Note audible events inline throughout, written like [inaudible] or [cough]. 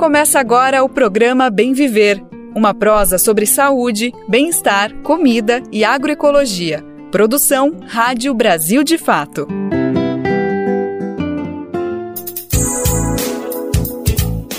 Começa agora o programa Bem Viver, uma prosa sobre saúde, bem-estar, comida e agroecologia. Produção Rádio Brasil de Fato.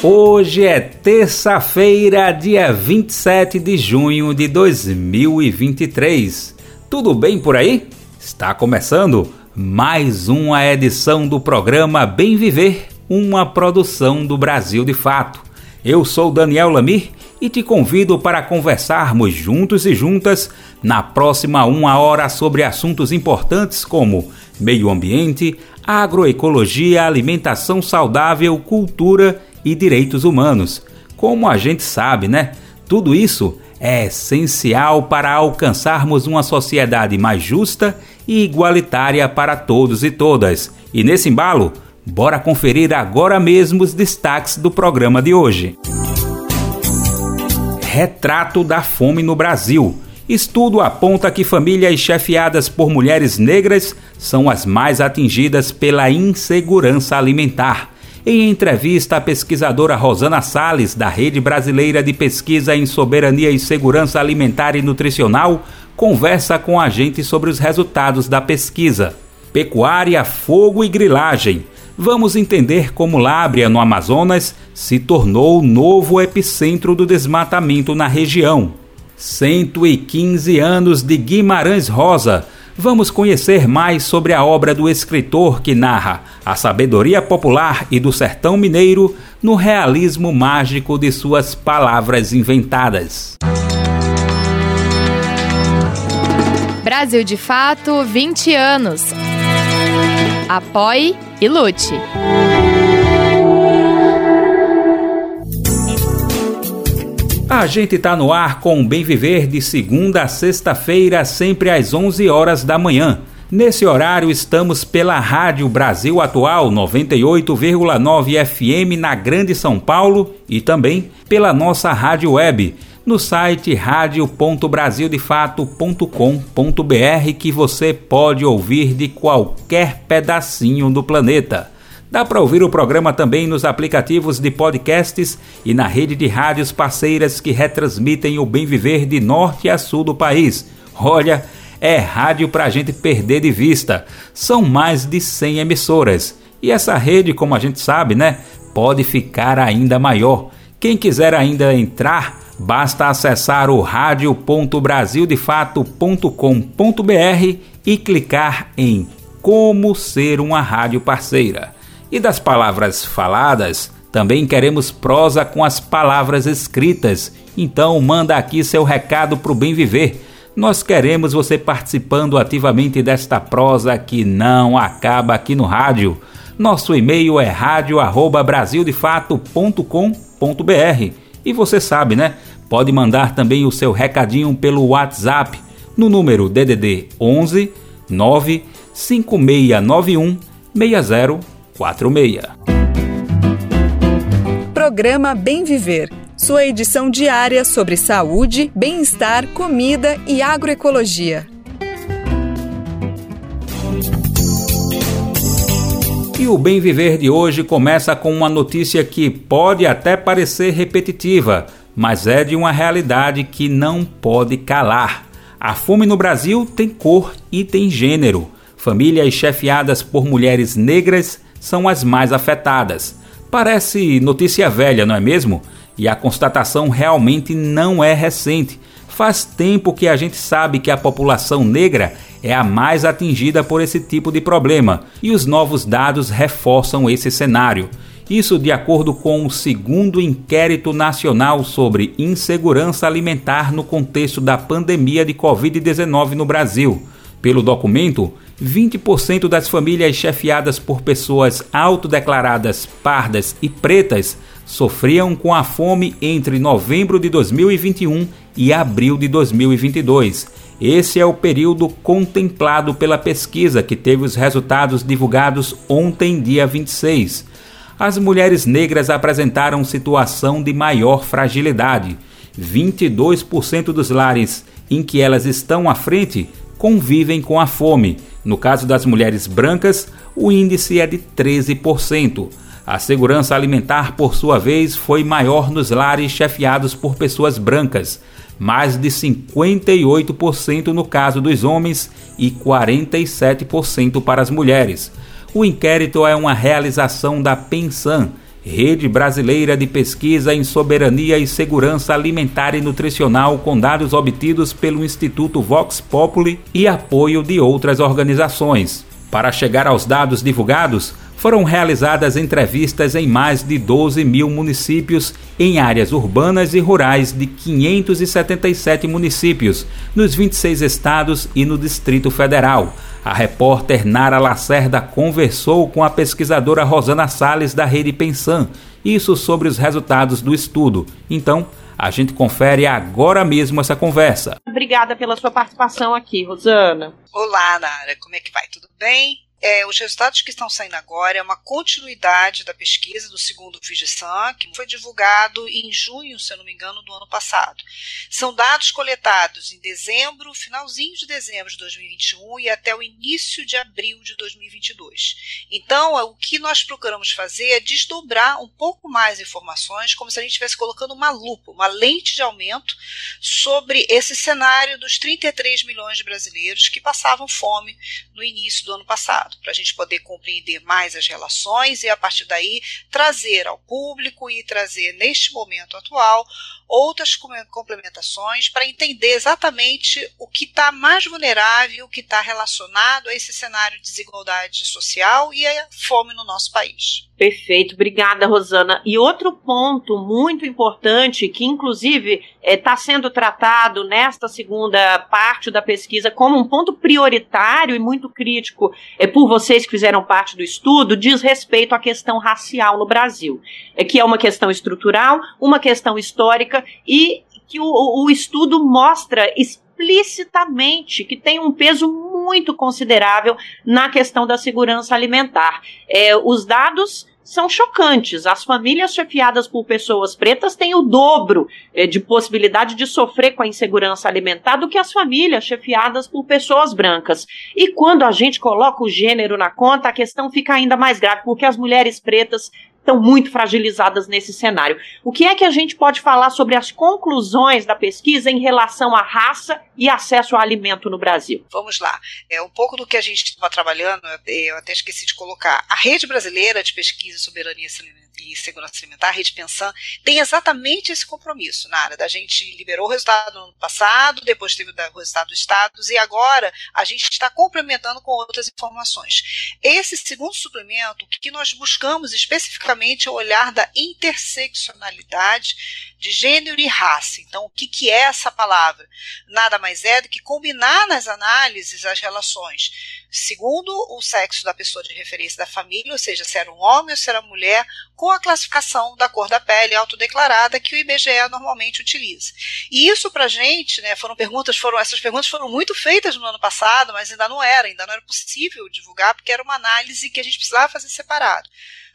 Hoje é terça-feira, dia 27 de junho de 2023. Tudo bem por aí? Está começando mais uma edição do programa Bem Viver, uma produção do Brasil de Fato. Eu sou Daniel Lamir e te convido para conversarmos juntos e juntas na próxima uma hora sobre assuntos importantes como meio ambiente, agroecologia, alimentação saudável, cultura e direitos humanos. Como a gente sabe, né? Tudo isso é essencial para alcançarmos uma sociedade mais justa e igualitária para todos e todas. E nesse embalo, bora conferir agora mesmo os destaques do programa de hoje. Retrato da fome no Brasil. Estudo aponta que famílias chefiadas por mulheres negras são as mais atingidas pela insegurança alimentar. Em entrevista, a pesquisadora Rosana Sales, da Rede Brasileira de Pesquisa em Soberania e Segurança Alimentar e Nutricional, conversa com a gente sobre os resultados da pesquisa. Pecuária, fogo e grilagem. Vamos entender como Lábria, no Amazonas, se tornou o novo epicentro do desmatamento na região. 115 anos de Guimarães Rosa vamos conhecer mais sobre a obra do escritor que narra a sabedoria popular e do sertão mineiro no realismo mágico de suas palavras inventadas. Brasil de Fato 20 anos. Apoie e lute. A gente tá no ar com o Bem Viver de segunda a sexta-feira, sempre às 11 horas da manhã. Nesse horário estamos pela Rádio Brasil Atual 98,9 FM na Grande São Paulo e também pela nossa rádio web no site radio.brasildefato.com.br que você pode ouvir de qualquer pedacinho do planeta. Dá para ouvir o programa também nos aplicativos de podcasts e na rede de rádios parceiras que retransmitem o bem viver de norte a sul do país. Olha, é rádio para a gente perder de vista. São mais de 100 emissoras. E essa rede, como a gente sabe, né, pode ficar ainda maior. Quem quiser ainda entrar, basta acessar o radio.brasildefato.com.br e clicar em Como ser uma rádio parceira. E das palavras faladas, também queremos prosa com as palavras escritas. Então manda aqui seu recado para o bem viver. Nós queremos você participando ativamente desta prosa que não acaba aqui no rádio. Nosso e-mail é radio@brasildefato.com.br. E você sabe, né? Pode mandar também o seu recadinho pelo WhatsApp no número DDD 11 95691 60 46. Programa Bem Viver. Sua edição diária sobre saúde, bem-estar, comida e agroecologia. E o Bem Viver de hoje começa com uma notícia que pode até parecer repetitiva, mas é de uma realidade que não pode calar. A fome no Brasil tem cor e tem gênero. Famílias chefiadas por mulheres negras são as mais afetadas. Parece notícia velha, não é mesmo? E a constatação realmente não é recente. Faz tempo que a gente sabe que a população negra é a mais atingida por esse tipo de problema, e os novos dados reforçam esse cenário. Isso de acordo com o segundo inquérito nacional sobre insegurança alimentar no contexto da pandemia de Covid-19 no Brasil. Pelo documento, 20% das famílias chefiadas por pessoas autodeclaradas pardas e pretas sofriam com a fome entre novembro de 2021 e abril de 2022. Esse é o período contemplado pela pesquisa que teve os resultados divulgados ontem, dia 26. As mulheres negras apresentaram situação de maior fragilidade. 22% dos lares em que elas estão à frente convivem com a fome. No caso das mulheres brancas, o índice é de 13%. A segurança alimentar, por sua vez, foi maior nos lares chefiados por pessoas brancas, mais de 58% no caso dos homens e 47% para as mulheres. O inquérito é uma realização da Pensan, Rede Brasileira de Pesquisa em Soberania e Segurança Alimentar e Nutricional, com dados obtidos pelo Instituto Vox Populi e apoio de outras organizações. Para chegar aos dados divulgados, foram realizadas entrevistas em mais de 12 mil municípios, em áreas urbanas e rurais de 577 municípios, nos 26 estados e no Distrito Federal. A repórter Nara Lacerda conversou com a pesquisadora Rosana Sales da Rede Pensan, isso sobre os resultados do estudo. Então, a gente confere agora mesmo essa conversa. Obrigada pela sua participação aqui, Rosana. Olá, Nara, como é que vai? Tudo bem? É, os resultados que estão saindo agora é uma continuidade da pesquisa do segundo Vigisan, que foi divulgado em junho, se eu não me engano, do ano passado. São dados coletados em dezembro, finalzinho de dezembro de 2021 e até o início de abril de 2022. Então, o que nós procuramos fazer é desdobrar um pouco mais informações, como se a gente estivesse colocando uma lupa, uma lente de aumento sobre esse cenário dos 33 milhões de brasileiros que passavam fome no início do ano passado para a gente poder compreender mais as relações e, a partir daí, trazer ao público e trazer, neste momento atual, outras complementações para entender exatamente o que está mais vulnerável, o que está relacionado a esse cenário de desigualdade social e a fome no nosso país. Perfeito, obrigada, Rosana. E outro ponto muito importante, que inclusive está eh, é, sendo tratado nesta segunda parte da pesquisa como um ponto prioritário e muito crítico é, por vocês que fizeram parte do estudo, diz respeito à questão racial no Brasil. É que é uma questão estrutural, uma questão histórica e que o, o estudo mostra explicitamente que tem um peso muito considerável na questão da segurança alimentar. É, os dados são chocantes. As famílias chefiadas por pessoas pretas têm o dobro eh, de possibilidade de sofrer com a insegurança alimentar do que as famílias chefiadas por pessoas brancas. E quando a gente coloca o gênero na conta, a questão fica ainda mais grave, porque as mulheres pretas estão muito fragilizadas nesse cenário. O que é que a gente pode falar sobre as conclusões da pesquisa em relação à raça e acesso ao alimento no Brasil? Vamos lá. É um pouco do que a gente estava trabalhando, eu até esqueci de colocar. A Rede Brasileira de Pesquisa e Soberania Segurança Alimentar, Rede Pensan, tem exatamente esse compromisso, Nara, da gente liberou o resultado no ano passado, depois teve o resultado dos estados, e agora a gente está complementando com outras informações. Esse segundo suplemento, que nós buscamos especificamente é o olhar da interseccionalidade de gênero e raça. Então, o que, que é essa palavra? Nada mais é do que combinar nas análises as relações segundo o sexo da pessoa de referência da família, ou seja, se era um homem ou se era mulher, com a classificação da cor da pele autodeclarada que o IBGE normalmente utiliza. E isso para a gente, né, foram perguntas, foram essas perguntas foram muito feitas no ano passado, mas ainda não era, ainda não era possível divulgar porque era uma análise que a gente precisava fazer separado.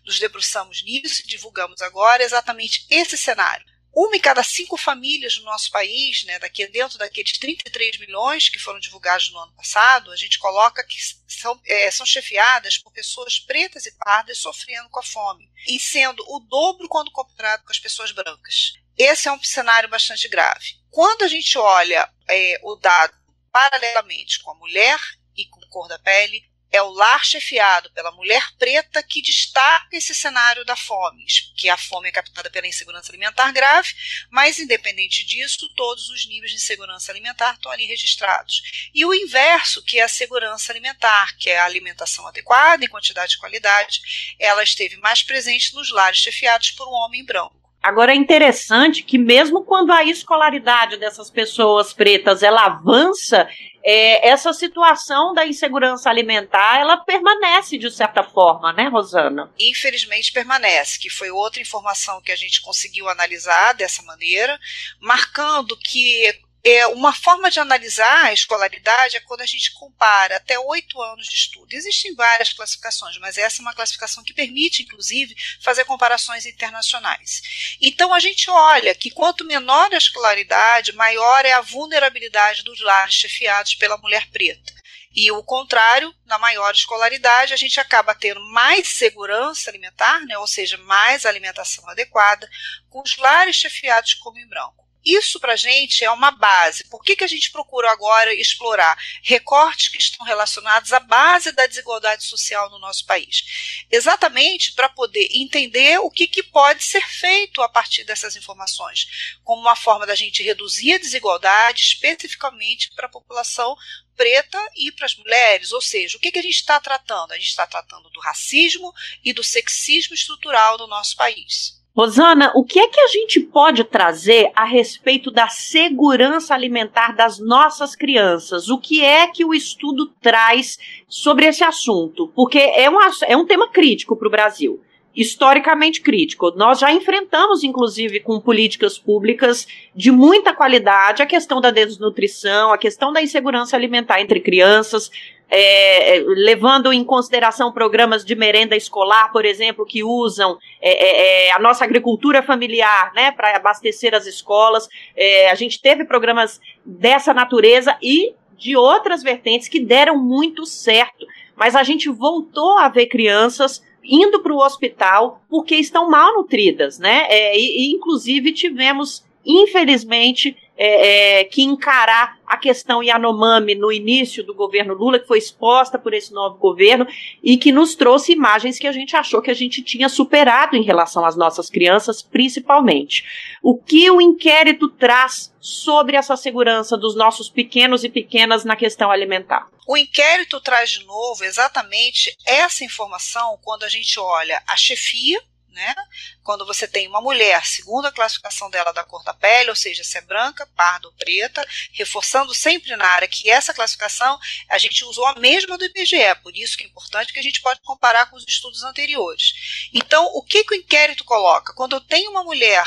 Nos debruçamos nisso e divulgamos agora exatamente esse cenário uma em cada cinco famílias no nosso país, né, daqui dentro daqueles 33 milhões que foram divulgados no ano passado, a gente coloca que são, é, são chefiadas por pessoas pretas e pardas sofrendo com a fome, e sendo o dobro quando comparado com as pessoas brancas. Esse é um cenário bastante grave. Quando a gente olha é, o dado paralelamente com a mulher e com cor da pele, é o lar chefiado pela mulher preta que destaca esse cenário da fome, que a fome é captada pela insegurança alimentar grave, mas independente disso, todos os níveis de insegurança alimentar estão ali registrados. E o inverso, que é a segurança alimentar, que é a alimentação adequada em quantidade e qualidade, ela esteve mais presente nos lares chefiados por um homem branco. Agora é interessante que mesmo quando a escolaridade dessas pessoas pretas ela avança, é, essa situação da insegurança alimentar ela permanece de certa forma, né, Rosana? Infelizmente permanece, que foi outra informação que a gente conseguiu analisar dessa maneira, marcando que é, uma forma de analisar a escolaridade é quando a gente compara até oito anos de estudo. Existem várias classificações, mas essa é uma classificação que permite, inclusive, fazer comparações internacionais. Então, a gente olha que quanto menor a escolaridade, maior é a vulnerabilidade dos lares chefiados pela mulher preta. E o contrário, na maior escolaridade, a gente acaba tendo mais segurança alimentar, né, ou seja, mais alimentação adequada, com os lares chefiados como em branco. Isso para a gente é uma base. Por que, que a gente procura agora explorar recortes que estão relacionados à base da desigualdade social no nosso país? Exatamente para poder entender o que, que pode ser feito a partir dessas informações, como uma forma da gente reduzir a desigualdade, especificamente para a população preta e para as mulheres. Ou seja, o que, que a gente está tratando? A gente está tratando do racismo e do sexismo estrutural no nosso país. Rosana, o que é que a gente pode trazer a respeito da segurança alimentar das nossas crianças? O que é que o estudo traz sobre esse assunto? Porque é um, é um tema crítico para o Brasil historicamente crítico. Nós já enfrentamos, inclusive, com políticas públicas de muita qualidade, a questão da desnutrição, a questão da insegurança alimentar entre crianças, é, levando em consideração programas de merenda escolar, por exemplo, que usam é, é, é a nossa agricultura familiar né, para abastecer as escolas. É, a gente teve programas dessa natureza e de outras vertentes que deram muito certo. Mas a gente voltou a ver crianças indo para o hospital porque estão mal nutridas, né? É, e, e, inclusive tivemos, infelizmente, é, é, que encarar a questão Yanomami no início do governo Lula, que foi exposta por esse novo governo e que nos trouxe imagens que a gente achou que a gente tinha superado em relação às nossas crianças, principalmente. O que o inquérito traz sobre essa segurança dos nossos pequenos e pequenas na questão alimentar? O inquérito traz de novo exatamente essa informação quando a gente olha a chefia né? Quando você tem uma mulher, segundo a classificação dela da cor da pele, ou seja, se é branca, parda ou preta, reforçando sempre na área que essa classificação a gente usou a mesma do IBGE, por isso que é importante que a gente pode comparar com os estudos anteriores. Então, o que, que o inquérito coloca? Quando eu tenho uma mulher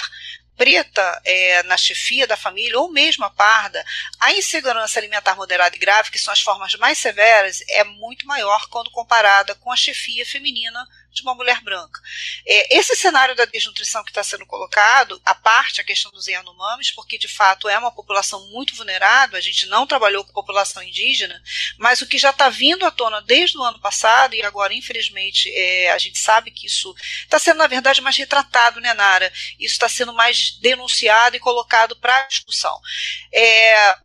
preta é, na chefia da família, ou mesmo a parda, a insegurança alimentar moderada e grave, que são as formas mais severas, é muito maior quando comparada com a chefia feminina de uma mulher branca. É, esse cenário da desnutrição que está sendo colocado, a parte a questão dos Yanomamis, porque de fato é uma população muito vulnerável, a gente não trabalhou com população indígena, mas o que já está vindo à tona desde o ano passado, e agora, infelizmente, é, a gente sabe que isso está sendo, na verdade, mais retratado, né, Nara? Isso está sendo mais denunciado e colocado para discussão. É,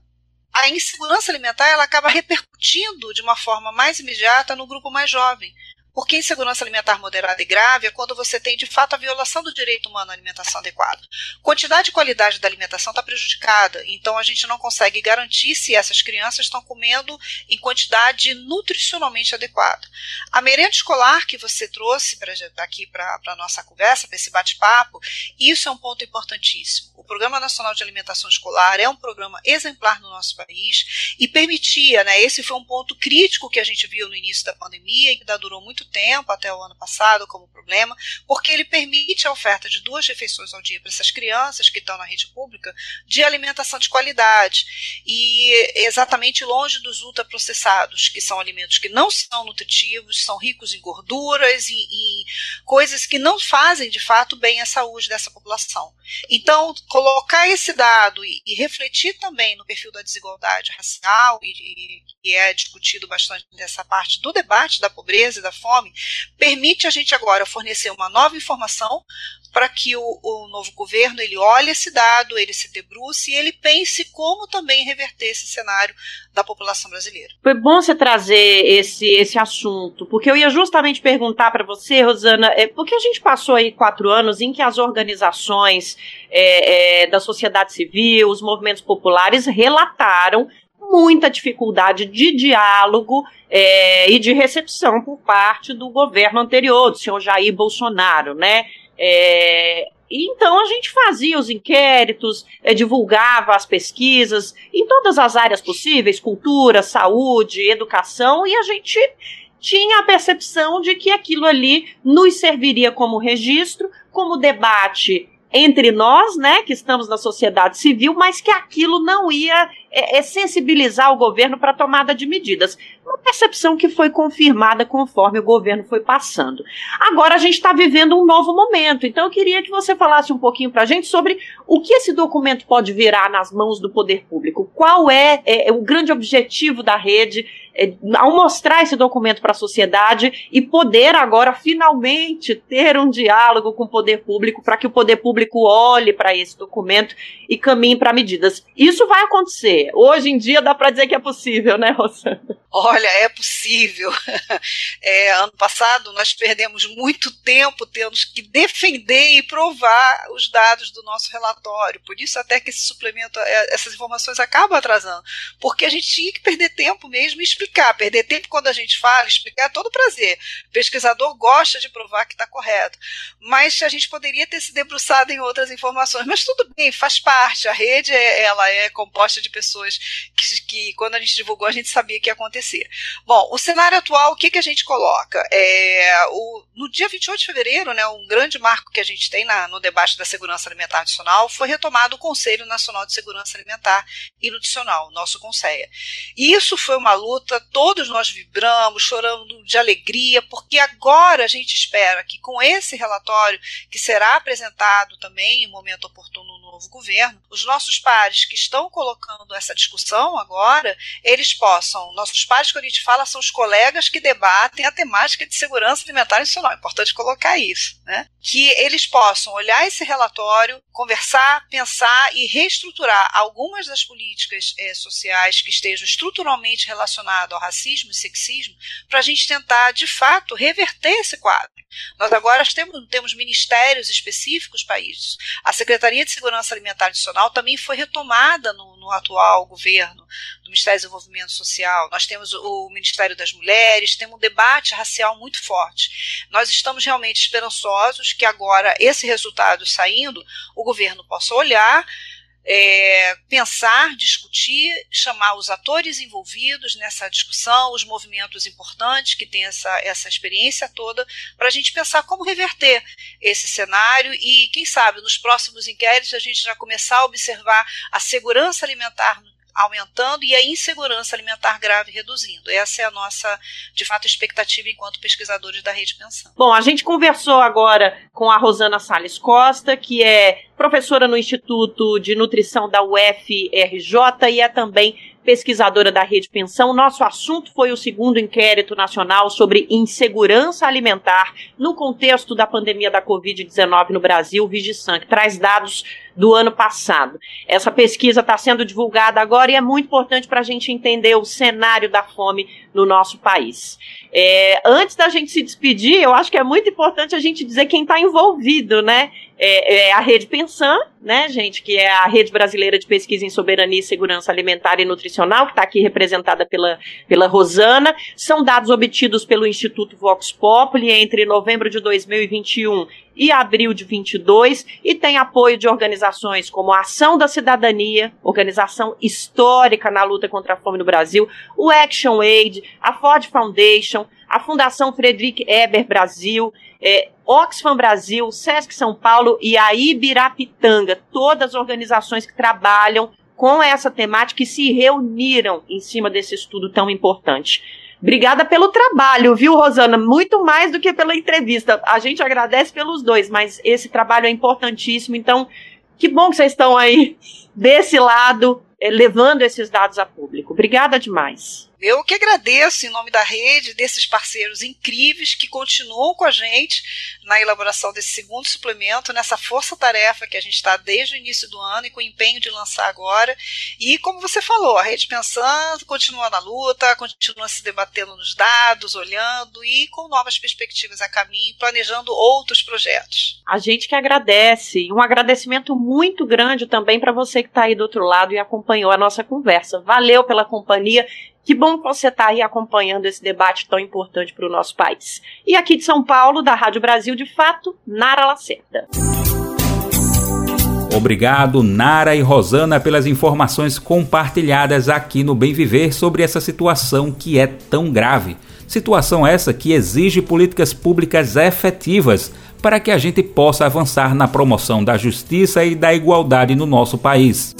a insegurança alimentar ela acaba repercutindo de uma forma mais imediata no grupo mais jovem. Porque insegurança alimentar moderada e grave é quando você tem de fato a violação do direito humano à alimentação adequada. Quantidade e qualidade da alimentação está prejudicada, então a gente não consegue garantir se essas crianças estão comendo em quantidade nutricionalmente adequada. A merenda escolar que você trouxe pra, aqui para a nossa conversa, para esse bate-papo, isso é um ponto importantíssimo. O Programa Nacional de Alimentação Escolar é um programa exemplar no nosso país e permitia, né, esse foi um ponto crítico que a gente viu no início da pandemia e que durou muito muito tempo, até o ano passado, como problema, porque ele permite a oferta de duas refeições ao dia para essas crianças que estão na rede pública de alimentação de qualidade e exatamente longe dos ultraprocessados, que são alimentos que não são nutritivos, são ricos em gorduras e coisas que não fazem de fato bem à saúde dessa população. Então, colocar esse dado e, e refletir também no perfil da desigualdade racial, e, e que é discutido bastante nessa parte do debate da pobreza e da fome, permite a gente agora fornecer uma nova informação para que o, o, novo governo ele olhe esse dado, ele se debruce e ele pense como também reverter esse cenário da população brasileira. Foi bom você trazer esse, esse assunto, porque eu ia justamente perguntar para você, Rosana, é, porque a gente passou aí quatro anos em que as organizações é, é, da sociedade civil, os movimentos populares relataram muita dificuldade de diálogo é, e de recepção por parte do governo anterior, do senhor Jair Bolsonaro, né? É, então a gente fazia os inquéritos, é, divulgava as pesquisas em todas as áreas possíveis, cultura, saúde, educação, e a gente tinha a percepção de que aquilo ali nos serviria como registro, como debate entre nós, né, que estamos na sociedade civil, mas que aquilo não ia é, é sensibilizar o governo para a tomada de medidas. Uma percepção que foi confirmada conforme o governo foi passando. Agora a gente está vivendo um novo momento, então eu queria que você falasse um pouquinho para a gente sobre o que esse documento pode virar nas mãos do poder público. Qual é, é, é o grande objetivo da rede? É, ao mostrar esse documento para a sociedade e poder agora finalmente ter um diálogo com o poder público para que o poder público olhe para esse documento e caminhe para medidas. Isso vai acontecer. Hoje em dia dá para dizer que é possível, né, Rosana? Olha, é possível. [laughs] É, ano passado nós perdemos muito tempo tendo que defender e provar os dados do nosso relatório. Por isso até que esse suplemento, é, essas informações acabam atrasando, porque a gente tinha que perder tempo mesmo e explicar. Perder tempo quando a gente fala, explicar é todo prazer. O pesquisador gosta de provar que está correto. Mas a gente poderia ter se debruçado em outras informações. Mas tudo bem, faz parte. A rede é, ela é composta de pessoas que, que, quando a gente divulgou, a gente sabia que ia acontecer. Bom, o cenário atual, o que, que a gente coloca? É, o, no dia 28 de fevereiro, né, um grande marco que a gente tem na, no debate da segurança alimentar adicional foi retomado o Conselho Nacional de Segurança Alimentar e Nutricional, nosso CONSEA. E isso foi uma luta, todos nós vibramos, chorando de alegria, porque agora a gente espera que com esse relatório, que será apresentado também em momento oportuno no novo governo, os nossos pares que estão colocando essa discussão agora, eles possam, nossos pares que a gente fala são os colegas que debatem a temática de segurança alimentar nacional, é importante colocar isso, né? Que eles possam olhar esse relatório, conversar, pensar e reestruturar algumas das políticas eh, sociais que estejam estruturalmente relacionadas ao racismo e sexismo, para a gente tentar, de fato, reverter esse quadro. Nós agora temos, temos ministérios específicos para isso. A Secretaria de Segurança Alimentar Adicional também foi retomada no, no atual governo do Ministério do Desenvolvimento Social. Nós temos o Ministério das Mulheres, temos um debate racial muito forte. Nós estamos realmente esperançosos que agora, esse resultado saindo, o governo possa olhar é, pensar, discutir, chamar os atores envolvidos nessa discussão, os movimentos importantes que têm essa, essa experiência toda, para a gente pensar como reverter esse cenário e, quem sabe, nos próximos inquéritos a gente já começar a observar a segurança alimentar no aumentando e a insegurança alimentar grave reduzindo. Essa é a nossa, de fato, expectativa enquanto pesquisadores da Rede Pensão. Bom, a gente conversou agora com a Rosana Sales Costa, que é professora no Instituto de Nutrição da UFRJ e é também pesquisadora da Rede Pensão. Nosso assunto foi o segundo inquérito nacional sobre insegurança alimentar no contexto da pandemia da Covid-19 no Brasil, Vigisan, que traz dados do ano passado. Essa pesquisa está sendo divulgada agora e é muito importante para a gente entender o cenário da fome no nosso país. É, antes da gente se despedir, eu acho que é muito importante a gente dizer quem está envolvido, né? É, é, a Rede Pensan, né, gente, que é a Rede Brasileira de Pesquisa em Soberania e Segurança Alimentar e Nutricional, que está aqui representada pela, pela Rosana. São dados obtidos pelo Instituto Vox Populi entre novembro de 2021 e abril de 22 e tem apoio de organizações como a Ação da Cidadania, organização histórica na luta contra a fome no Brasil, o Action Aid, a Ford Foundation, a Fundação Frederic Eber Brasil, é, Oxfam Brasil, Sesc São Paulo e a Ibirapitanga, todas organizações que trabalham com essa temática e se reuniram em cima desse estudo tão importante. Obrigada pelo trabalho, viu, Rosana? Muito mais do que pela entrevista. A gente agradece pelos dois, mas esse trabalho é importantíssimo. Então, que bom que vocês estão aí desse lado, eh, levando esses dados a público. Obrigada demais. Eu que agradeço em nome da rede, desses parceiros incríveis que continuam com a gente na elaboração desse segundo suplemento, nessa força-tarefa que a gente está desde o início do ano e com o empenho de lançar agora. E como você falou, a rede pensando continua na luta, continua se debatendo nos dados, olhando e com novas perspectivas a caminho, planejando outros projetos. A gente que agradece. E um agradecimento muito grande também para você que está aí do outro lado e acompanhou a nossa conversa. Valeu pela companhia que bom que você está aí acompanhando esse debate tão importante para o nosso país. E aqui de São Paulo, da Rádio Brasil de Fato, Nara Lacerda. Obrigado, Nara e Rosana, pelas informações compartilhadas aqui no Bem Viver sobre essa situação que é tão grave. Situação essa que exige políticas públicas efetivas para que a gente possa avançar na promoção da justiça e da igualdade no nosso país.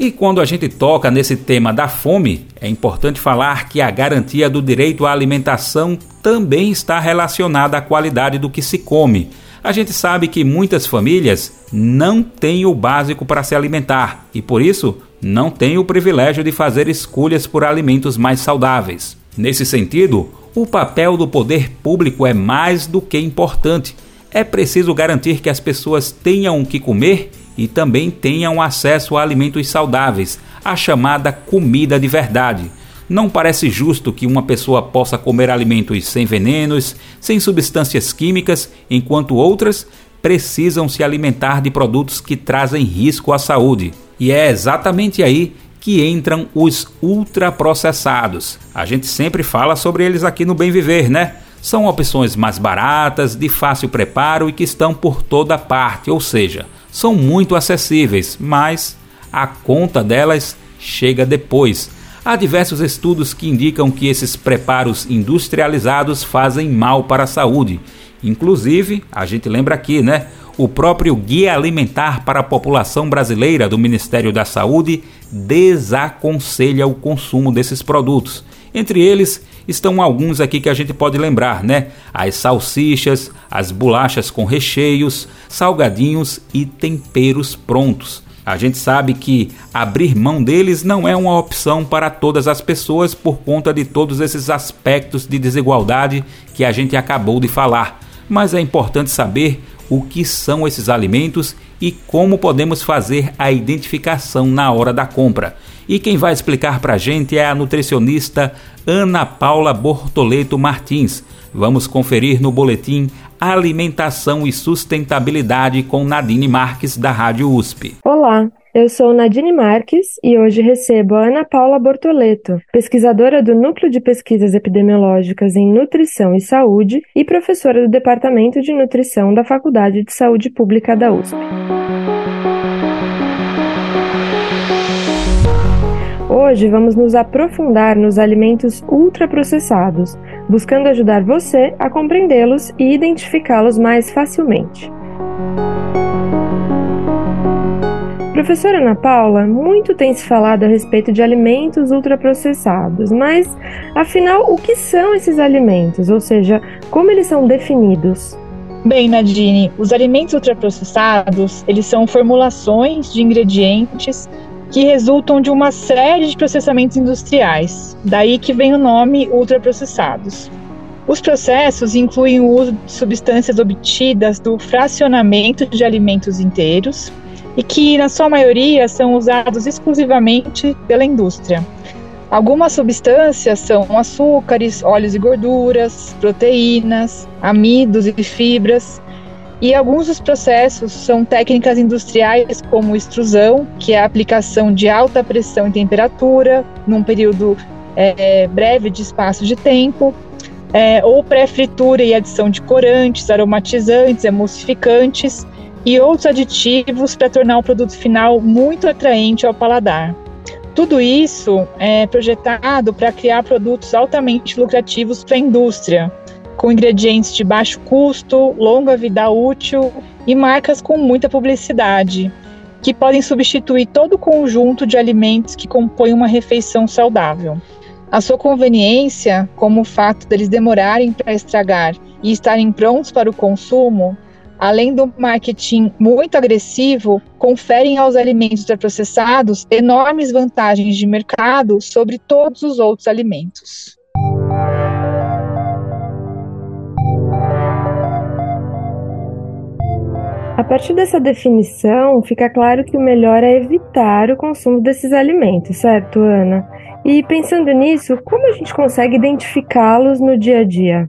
E quando a gente toca nesse tema da fome, é importante falar que a garantia do direito à alimentação também está relacionada à qualidade do que se come. A gente sabe que muitas famílias não têm o básico para se alimentar e, por isso, não têm o privilégio de fazer escolhas por alimentos mais saudáveis. Nesse sentido, o papel do poder público é mais do que importante. É preciso garantir que as pessoas tenham o que comer e também tenham acesso a alimentos saudáveis, a chamada comida de verdade. Não parece justo que uma pessoa possa comer alimentos sem venenos, sem substâncias químicas, enquanto outras precisam se alimentar de produtos que trazem risco à saúde. E é exatamente aí que entram os ultraprocessados. A gente sempre fala sobre eles aqui no Bem Viver, né? São opções mais baratas, de fácil preparo e que estão por toda parte, ou seja, são muito acessíveis, mas a conta delas chega depois. Há diversos estudos que indicam que esses preparos industrializados fazem mal para a saúde. Inclusive, a gente lembra aqui, né? O próprio Guia Alimentar para a População Brasileira do Ministério da Saúde desaconselha o consumo desses produtos. Entre eles estão alguns aqui que a gente pode lembrar, né? As salsichas, as bolachas com recheios, salgadinhos e temperos prontos. A gente sabe que abrir mão deles não é uma opção para todas as pessoas por conta de todos esses aspectos de desigualdade que a gente acabou de falar. Mas é importante saber o que são esses alimentos e como podemos fazer a identificação na hora da compra. E quem vai explicar para a gente é a nutricionista Ana Paula Bortoleto Martins. Vamos conferir no boletim Alimentação e Sustentabilidade com Nadine Marques, da Rádio USP. Olá, eu sou Nadine Marques e hoje recebo a Ana Paula Bortoleto, pesquisadora do Núcleo de Pesquisas Epidemiológicas em Nutrição e Saúde e professora do Departamento de Nutrição da Faculdade de Saúde Pública da USP. Hoje vamos nos aprofundar nos alimentos ultraprocessados, buscando ajudar você a compreendê-los e identificá-los mais facilmente. Professora Ana Paula, muito tem se falado a respeito de alimentos ultraprocessados, mas afinal, o que são esses alimentos? Ou seja, como eles são definidos? Bem, Nadine, os alimentos ultraprocessados, eles são formulações de ingredientes que resultam de uma série de processamentos industriais. Daí que vem o nome ultraprocessados. Os processos incluem o uso de substâncias obtidas do fracionamento de alimentos inteiros e que, na sua maioria, são usados exclusivamente pela indústria. Algumas substâncias são açúcares, óleos e gorduras, proteínas, amidos e fibras, e alguns dos processos são técnicas industriais como extrusão, que é a aplicação de alta pressão e temperatura num período é, breve de espaço de tempo, é, ou pré-fritura e adição de corantes, aromatizantes, emulsificantes e outros aditivos para tornar o produto final muito atraente ao paladar. Tudo isso é projetado para criar produtos altamente lucrativos para a indústria, com ingredientes de baixo custo, longa vida útil e marcas com muita publicidade, que podem substituir todo o conjunto de alimentos que compõem uma refeição saudável. A sua conveniência, como o fato deles demorarem para estragar e estarem prontos para o consumo, além do marketing muito agressivo, conferem aos alimentos ultraprocessados enormes vantagens de mercado sobre todos os outros alimentos. A partir dessa definição, fica claro que o melhor é evitar o consumo desses alimentos, certo, Ana? E pensando nisso, como a gente consegue identificá-los no dia a dia?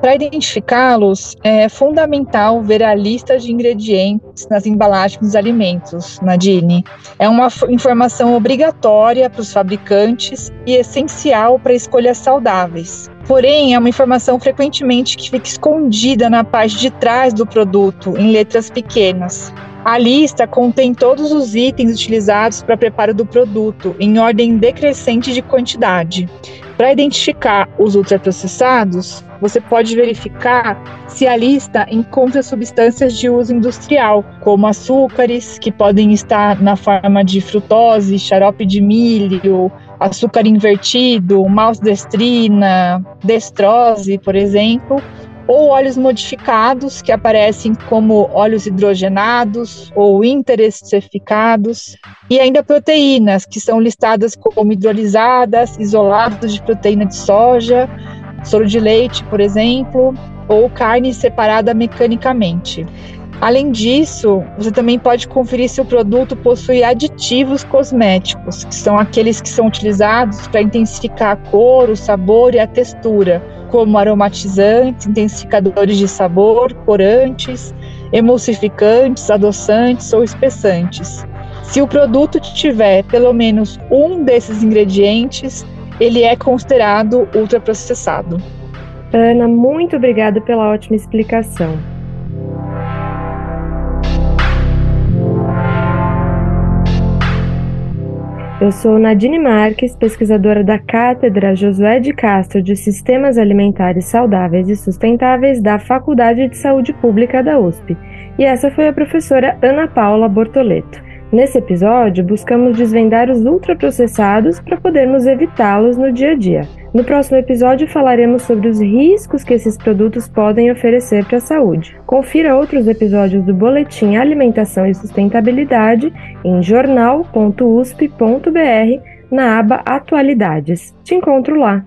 Para identificá-los, é fundamental ver a lista de ingredientes nas embalagens dos alimentos, Nadine. É uma informação obrigatória para os fabricantes e essencial para escolhas saudáveis. Porém, é uma informação frequentemente que fica escondida na parte de trás do produto, em letras pequenas. A lista contém todos os itens utilizados para preparo do produto, em ordem decrescente de quantidade. Para identificar os ultraprocessados, você pode verificar se a lista encontra substâncias de uso industrial, como açúcares, que podem estar na forma de frutose, xarope de milho, açúcar invertido, maltodextrina, destrose, por exemplo, ou óleos modificados, que aparecem como óleos hidrogenados ou interestrificados, e ainda proteínas, que são listadas como hidrolisadas, isolados de proteína de soja, soro de leite, por exemplo, ou carne separada mecanicamente. Além disso, você também pode conferir se o produto possui aditivos cosméticos, que são aqueles que são utilizados para intensificar a cor, o sabor e a textura como aromatizantes, intensificadores de sabor, corantes, emulsificantes, adoçantes ou espessantes. Se o produto tiver pelo menos um desses ingredientes, ele é considerado ultraprocessado. Ana, muito obrigada pela ótima explicação. Eu sou Nadine Marques, pesquisadora da Cátedra Josué de Castro de Sistemas Alimentares Saudáveis e Sustentáveis da Faculdade de Saúde Pública da USP. E essa foi a professora Ana Paula Bortoleto. Nesse episódio, buscamos desvendar os ultraprocessados para podermos evitá-los no dia a dia. No próximo episódio, falaremos sobre os riscos que esses produtos podem oferecer para a saúde. Confira outros episódios do Boletim Alimentação e Sustentabilidade em jornal.usp.br na aba Atualidades. Te encontro lá.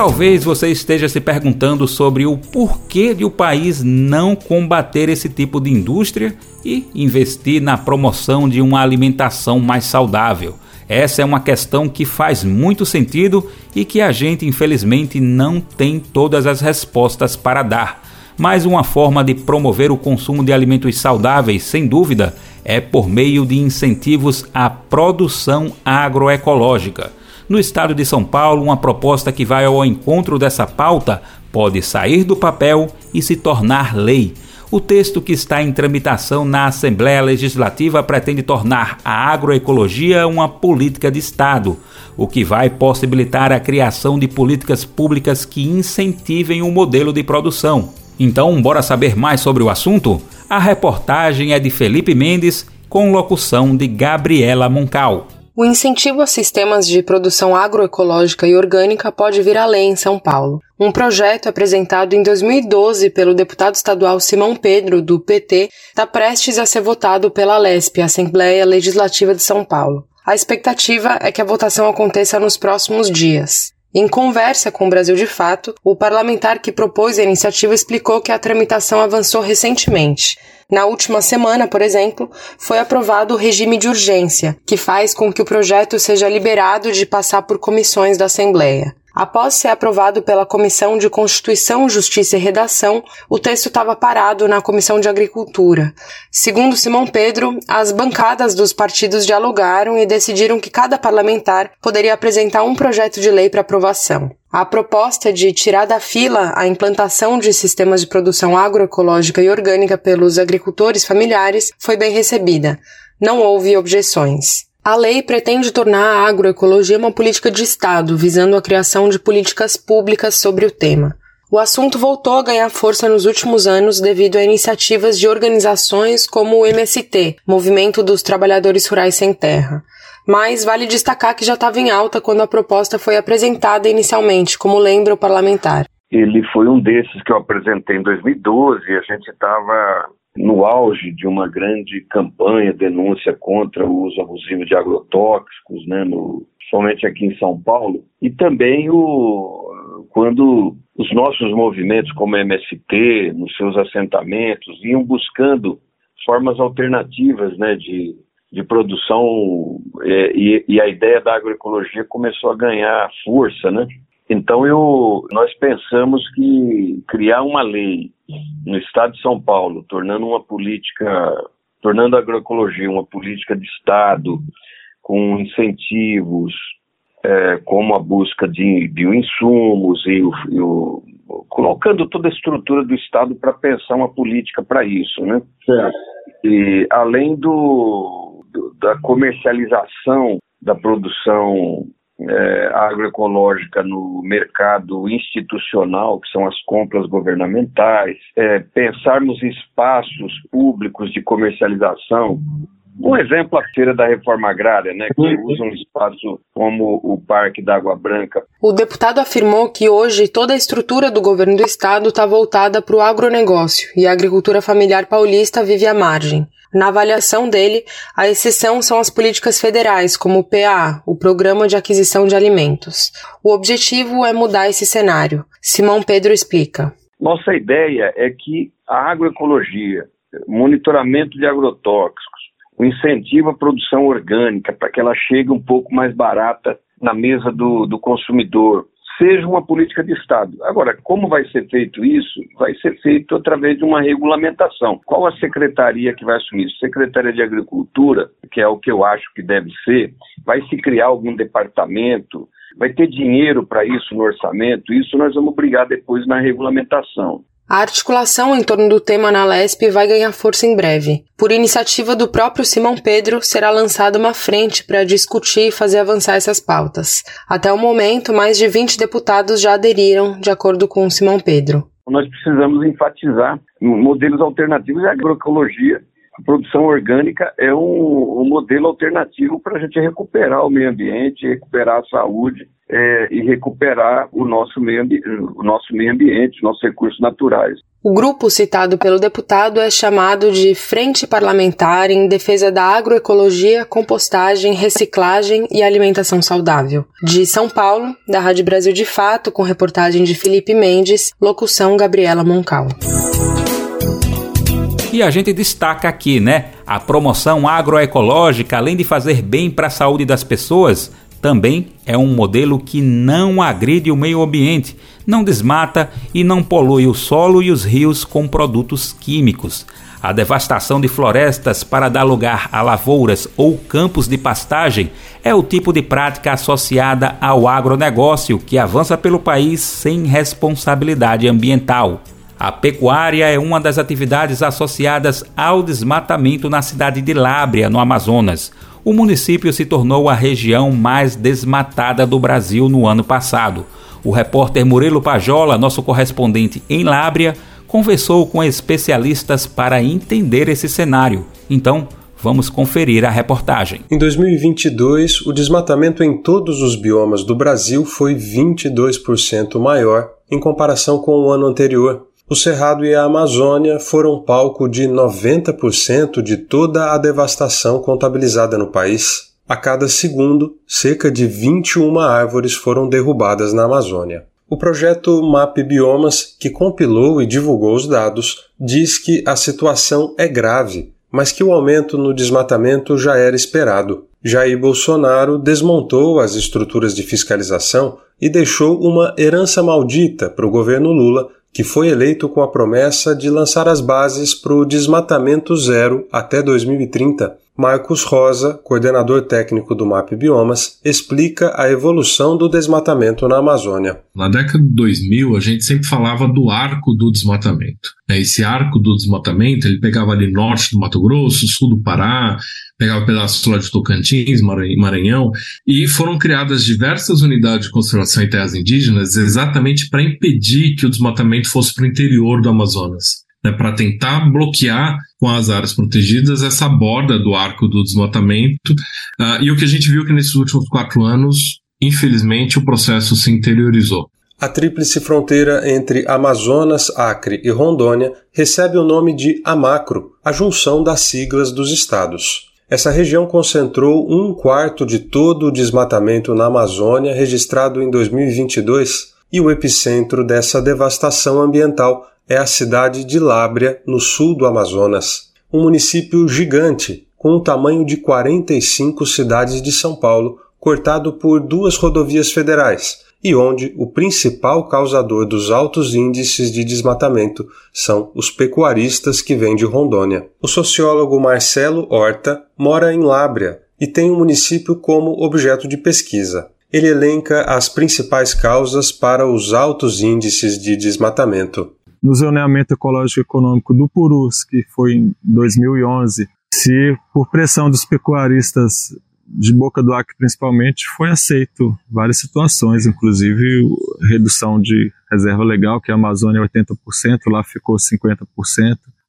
Talvez você esteja se perguntando sobre o porquê de o país não combater esse tipo de indústria e investir na promoção de uma alimentação mais saudável. Essa é uma questão que faz muito sentido e que a gente, infelizmente, não tem todas as respostas para dar. Mas uma forma de promover o consumo de alimentos saudáveis, sem dúvida, é por meio de incentivos à produção agroecológica. No estado de São Paulo, uma proposta que vai ao encontro dessa pauta pode sair do papel e se tornar lei. O texto que está em tramitação na Assembleia Legislativa pretende tornar a agroecologia uma política de Estado, o que vai possibilitar a criação de políticas públicas que incentivem o modelo de produção. Então, bora saber mais sobre o assunto? A reportagem é de Felipe Mendes, com locução de Gabriela Moncal. O incentivo a sistemas de produção agroecológica e orgânica pode vir além em São Paulo. Um projeto apresentado em 2012 pelo deputado estadual Simão Pedro, do PT, está prestes a ser votado pela LESP, Assembleia Legislativa de São Paulo. A expectativa é que a votação aconteça nos próximos dias. Em conversa com o Brasil de Fato, o parlamentar que propôs a iniciativa explicou que a tramitação avançou recentemente. Na última semana, por exemplo, foi aprovado o regime de urgência, que faz com que o projeto seja liberado de passar por comissões da Assembleia. Após ser aprovado pela Comissão de Constituição, Justiça e Redação, o texto estava parado na Comissão de Agricultura. Segundo Simão Pedro, as bancadas dos partidos dialogaram e decidiram que cada parlamentar poderia apresentar um projeto de lei para aprovação. A proposta de tirar da fila a implantação de sistemas de produção agroecológica e orgânica pelos agricultores familiares foi bem recebida. Não houve objeções. A lei pretende tornar a agroecologia uma política de Estado, visando a criação de políticas públicas sobre o tema. O assunto voltou a ganhar força nos últimos anos devido a iniciativas de organizações como o MST, Movimento dos Trabalhadores Rurais Sem Terra. Mas vale destacar que já estava em alta quando a proposta foi apresentada inicialmente, como lembra o parlamentar. Ele foi um desses que eu apresentei em 2012 e a gente estava no auge de uma grande campanha, denúncia contra o uso abusivo de agrotóxicos, né, no, somente aqui em São Paulo, e também o, quando os nossos movimentos como MST, nos seus assentamentos, iam buscando formas alternativas né, de, de produção é, e, e, a ideia da agroecologia começou a ganhar força, né? Então eu, nós pensamos que criar uma lei no estado de São Paulo, tornando uma política, tornando a agroecologia uma política de estado, com incentivos, é, como a busca de, insumos e o, e o colocando toda a estrutura do Estado para pensar uma política para isso, né? Certo. E além do, do, da comercialização da produção é, agroecológica no mercado institucional, que são as compras governamentais, é, pensarmos espaços públicos de comercialização. Um exemplo, a Feira da Reforma Agrária, né, que usa um espaço como o Parque da Água Branca. O deputado afirmou que hoje toda a estrutura do governo do estado está voltada para o agronegócio e a agricultura familiar paulista vive à margem. Na avaliação dele, a exceção são as políticas federais, como o PAA, o Programa de Aquisição de Alimentos. O objetivo é mudar esse cenário. Simão Pedro explica. Nossa ideia é que a agroecologia, monitoramento de agrotóxicos, o incentivo à produção orgânica para que ela chegue um pouco mais barata na mesa do, do consumidor, seja uma política de Estado. Agora, como vai ser feito isso? Vai ser feito através de uma regulamentação. Qual a secretaria que vai assumir isso? Secretaria de Agricultura, que é o que eu acho que deve ser, vai se criar algum departamento, vai ter dinheiro para isso no orçamento, isso nós vamos brigar depois na regulamentação. A articulação em torno do tema na LESP vai ganhar força em breve. Por iniciativa do próprio Simão Pedro, será lançada uma frente para discutir e fazer avançar essas pautas. Até o momento, mais de 20 deputados já aderiram, de acordo com Simão Pedro. Nós precisamos enfatizar modelos alternativos de agroecologia produção orgânica é um, um modelo alternativo para a gente recuperar o meio ambiente, recuperar a saúde é, e recuperar o nosso, meio, o nosso meio ambiente, nossos recursos naturais. O grupo citado pelo deputado é chamado de Frente Parlamentar em Defesa da Agroecologia, Compostagem, Reciclagem e Alimentação Saudável. De São Paulo, da Rádio Brasil de Fato, com reportagem de Felipe Mendes, locução Gabriela Moncal. E a gente destaca aqui, né? A promoção agroecológica, além de fazer bem para a saúde das pessoas, também é um modelo que não agride o meio ambiente, não desmata e não polui o solo e os rios com produtos químicos. A devastação de florestas para dar lugar a lavouras ou campos de pastagem é o tipo de prática associada ao agronegócio que avança pelo país sem responsabilidade ambiental. A pecuária é uma das atividades associadas ao desmatamento na cidade de Lábrea, no Amazonas. O município se tornou a região mais desmatada do Brasil no ano passado. O repórter Murilo Pajola, nosso correspondente em Lábrea, conversou com especialistas para entender esse cenário. Então, vamos conferir a reportagem. Em 2022, o desmatamento em todos os biomas do Brasil foi 22% maior em comparação com o ano anterior. O Cerrado e a Amazônia foram palco de 90% de toda a devastação contabilizada no país. A cada segundo, cerca de 21 árvores foram derrubadas na Amazônia. O projeto MAP Biomas, que compilou e divulgou os dados, diz que a situação é grave, mas que o aumento no desmatamento já era esperado. Jair Bolsonaro desmontou as estruturas de fiscalização e deixou uma herança maldita para o governo Lula que foi eleito com a promessa de lançar as bases para o desmatamento zero até 2030. Marcos Rosa, coordenador técnico do MAP Biomas, explica a evolução do desmatamento na Amazônia. Na década de 2000, a gente sempre falava do arco do desmatamento. Esse arco do desmatamento, ele pegava ali norte do Mato Grosso, sul do Pará, pegava pedaços lá de Tocantins, Maranhão, e foram criadas diversas unidades de conservação em terras indígenas exatamente para impedir que o desmatamento fosse para o interior do Amazonas. Né, para tentar bloquear com as áreas protegidas essa borda do arco do desmatamento. Uh, e o que a gente viu é que nesses últimos quatro anos, infelizmente, o processo se interiorizou. A tríplice fronteira entre Amazonas, Acre e Rondônia recebe o nome de Amacro, a junção das siglas dos estados. Essa região concentrou um quarto de todo o desmatamento na Amazônia registrado em 2022 e o epicentro dessa devastação ambiental é a cidade de Lábrea, no sul do Amazonas, um município gigante com o tamanho de 45 cidades de São Paulo, cortado por duas rodovias federais e onde o principal causador dos altos índices de desmatamento são os pecuaristas que vêm de Rondônia. O sociólogo Marcelo Horta mora em Lábrea e tem o município como objeto de pesquisa. ele elenca as principais causas para os altos índices de desmatamento. No zoneamento ecológico econômico do Purus, que foi em 2011, se por pressão dos pecuaristas de Boca do Acre principalmente, foi aceito várias situações, inclusive redução de reserva legal, que a Amazônia é 80%, lá ficou 50%.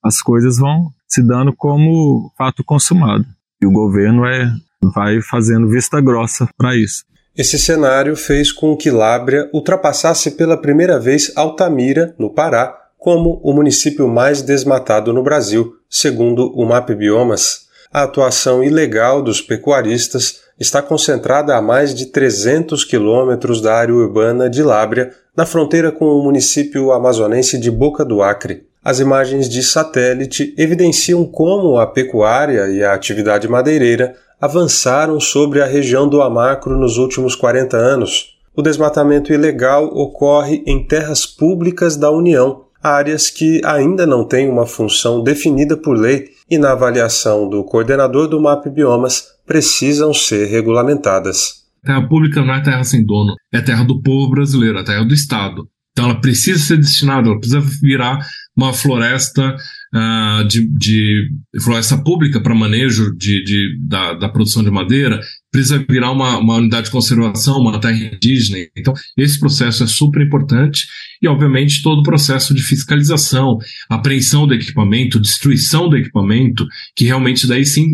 As coisas vão se dando como fato consumado. E o governo é, vai fazendo vista grossa para isso. Esse cenário fez com que Lábrea ultrapassasse pela primeira vez Altamira, no Pará, como o município mais desmatado no Brasil, segundo o MAP Biomas a atuação ilegal dos pecuaristas está concentrada a mais de 300 quilômetros da área urbana de Lábrea, na fronteira com o município amazonense de Boca do Acre. As imagens de satélite evidenciam como a pecuária e a atividade madeireira avançaram sobre a região do Amacro nos últimos 40 anos. O desmatamento ilegal ocorre em terras públicas da União, áreas que ainda não têm uma função definida por lei e, na avaliação do coordenador do MAP Biomas, precisam ser regulamentadas. Terra pública não é terra sem dono, é terra do povo brasileiro, é terra do Estado. Então ela precisa ser destinada, ela precisa virar uma floresta uh, de, de, floresta pública para manejo de, de da, da, produção de madeira, precisa virar uma, uma unidade de conservação, uma terra indígena. Então, esse processo é super importante e, obviamente, todo o processo de fiscalização, apreensão do equipamento, destruição do equipamento, que realmente daí sim,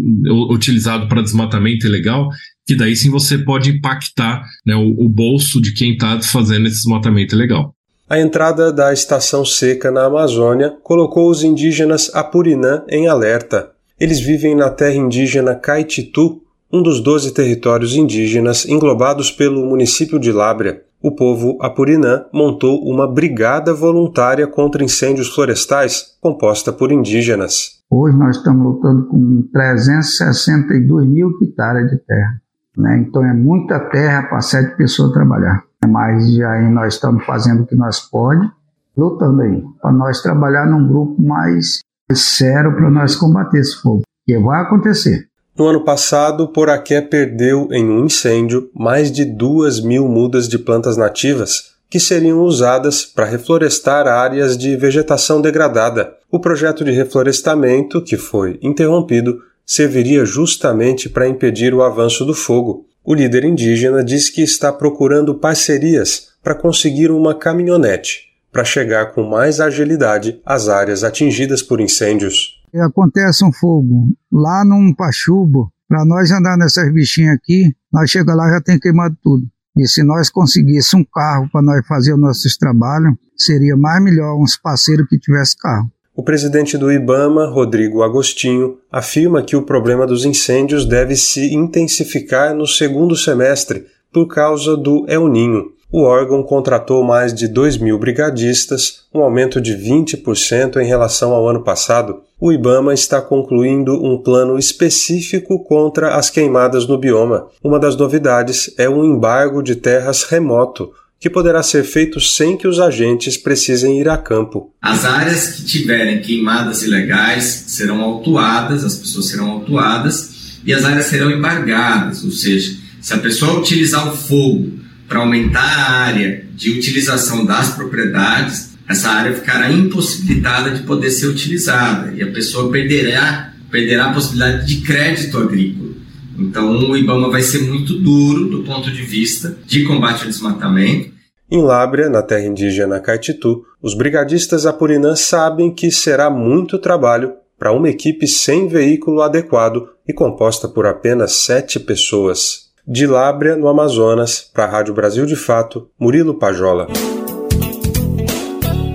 utilizado para desmatamento ilegal, que daí sim você pode impactar né, o, o bolso de quem está fazendo esse desmatamento ilegal. A entrada da estação seca na Amazônia colocou os indígenas Apurinã em alerta. Eles vivem na terra indígena Caititu, um dos doze territórios indígenas englobados pelo município de Lábrea. O povo Apurinã montou uma brigada voluntária contra incêndios florestais, composta por indígenas. Hoje nós estamos lutando com 362 mil hectares de terra. Né? Então é muita terra para sete pessoas trabalhar. Mas aí nós estamos fazendo o que nós pode, lutando aí, para nós trabalhar num grupo mais sério para nós combater esse fogo, que vai acontecer. No ano passado, Poraqué perdeu em um incêndio mais de duas mil mudas de plantas nativas que seriam usadas para reflorestar áreas de vegetação degradada. O projeto de reflorestamento, que foi interrompido, serviria justamente para impedir o avanço do fogo. O líder indígena diz que está procurando parcerias para conseguir uma caminhonete para chegar com mais agilidade às áreas atingidas por incêndios. Acontece um fogo lá num pachubo, para nós andar nessas bichinhas aqui, nós chega lá já tem queimado tudo. E se nós conseguíssemos um carro para nós fazer os nossos trabalhos, seria mais melhor uns parceiros que tivesse carro. O presidente do IBAMA, Rodrigo Agostinho, afirma que o problema dos incêndios deve se intensificar no segundo semestre por causa do El Ninho. O órgão contratou mais de 2 mil brigadistas, um aumento de 20% em relação ao ano passado. O IBAMA está concluindo um plano específico contra as queimadas no bioma. Uma das novidades é um embargo de terras remoto, que poderá ser feito sem que os agentes precisem ir a campo. As áreas que tiverem queimadas ilegais serão autuadas, as pessoas serão autuadas e as áreas serão embargadas, ou seja, se a pessoa utilizar o fogo para aumentar a área de utilização das propriedades, essa área ficará impossibilitada de poder ser utilizada e a pessoa perderá, perderá a possibilidade de crédito agrícola. Então, o IBAMA vai ser muito duro do ponto de vista de combate ao desmatamento. Em Lábrea, na terra indígena Caetitu, os brigadistas Apurinã sabem que será muito trabalho para uma equipe sem veículo adequado e composta por apenas sete pessoas. De Lábrea, no Amazonas, para a Rádio Brasil de Fato, Murilo Pajola.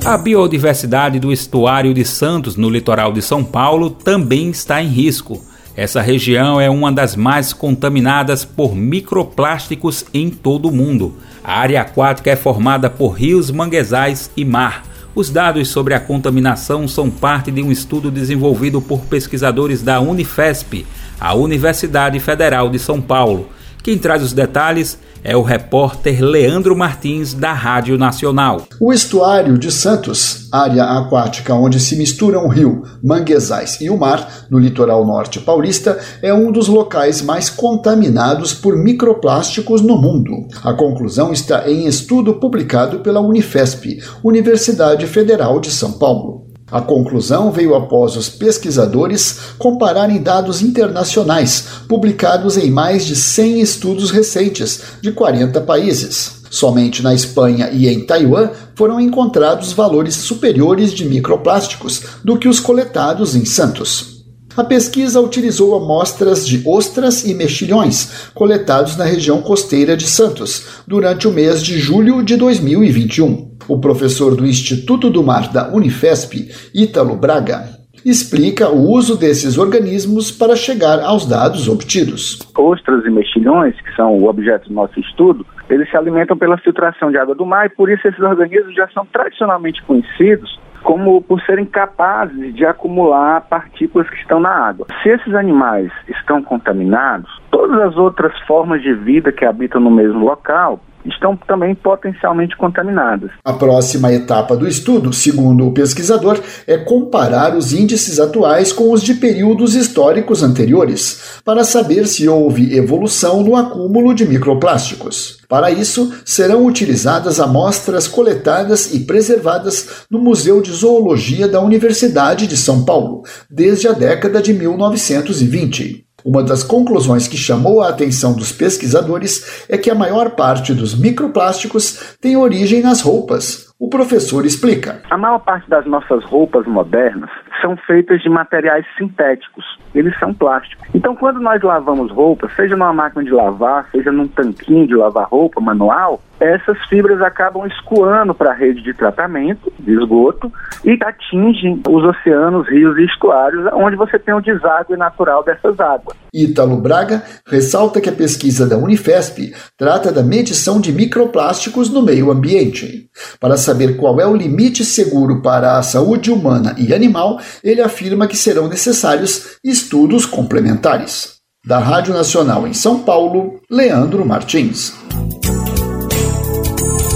A biodiversidade do estuário de Santos, no litoral de São Paulo, também está em risco. Essa região é uma das mais contaminadas por microplásticos em todo o mundo. A área aquática é formada por rios, manguezais e mar. Os dados sobre a contaminação são parte de um estudo desenvolvido por pesquisadores da Unifesp, a Universidade Federal de São Paulo, Quem traz os detalhes é o repórter Leandro Martins, da Rádio Nacional. O estuário de Santos, área aquática onde se misturam rio, manguezais e o mar, no litoral norte paulista, é um dos locais mais contaminados por microplásticos no mundo. A conclusão está em estudo publicado pela Unifesp, Universidade Federal de São Paulo. A conclusão veio após os pesquisadores compararem dados internacionais, publicados em mais de 100 estudos recentes de 40 países. Somente na Espanha e em Taiwan foram encontrados valores superiores de microplásticos do que os coletados em Santos. A pesquisa utilizou amostras de ostras e mexilhões coletados na região costeira de Santos durante o mês de julho de 2021. O professor do Instituto do Mar da Unifesp, Ítalo Braga, explica o uso desses organismos para chegar aos dados obtidos. Ostras e mexilhões, que são o objeto do nosso estudo, eles se alimentam pela filtração de água do mar e por isso esses organismos já são tradicionalmente conhecidos como por serem capazes de acumular partículas que estão na água. Se esses animais estão contaminados, todas as outras formas de vida que habitam no mesmo local estão também potencialmente contaminadas. A próxima etapa do estudo, segundo o pesquisador, é comparar os índices atuais com os de períodos históricos anteriores, para saber se houve evolução no acúmulo de microplásticos. Para isso, serão utilizadas amostras coletadas e preservadas no Museu de Zoologia da Universidade de São Paulo, desde a década de 1920. Uma das conclusões que chamou a atenção dos pesquisadores é que a maior parte dos microplásticos tem origem nas roupas. O professor explica. A maior parte das nossas roupas modernas são feitas de materiais sintéticos. Eles são plásticos. Então, quando nós lavamos roupa, seja numa máquina de lavar, seja num tanquinho de lavar roupa manual, essas fibras acabam escoando para a rede de tratamento de esgoto e atingem os oceanos, rios e estuários, onde você tem o deságue natural dessas águas. Ítalo Braga ressalta que a pesquisa da Unifesp trata da medição de microplásticos no meio ambiente. Para saber qual é o limite seguro para a saúde humana e animal, ele afirma que serão necessários estudos complementares. Da Rádio Nacional em São Paulo, Leandro Martins.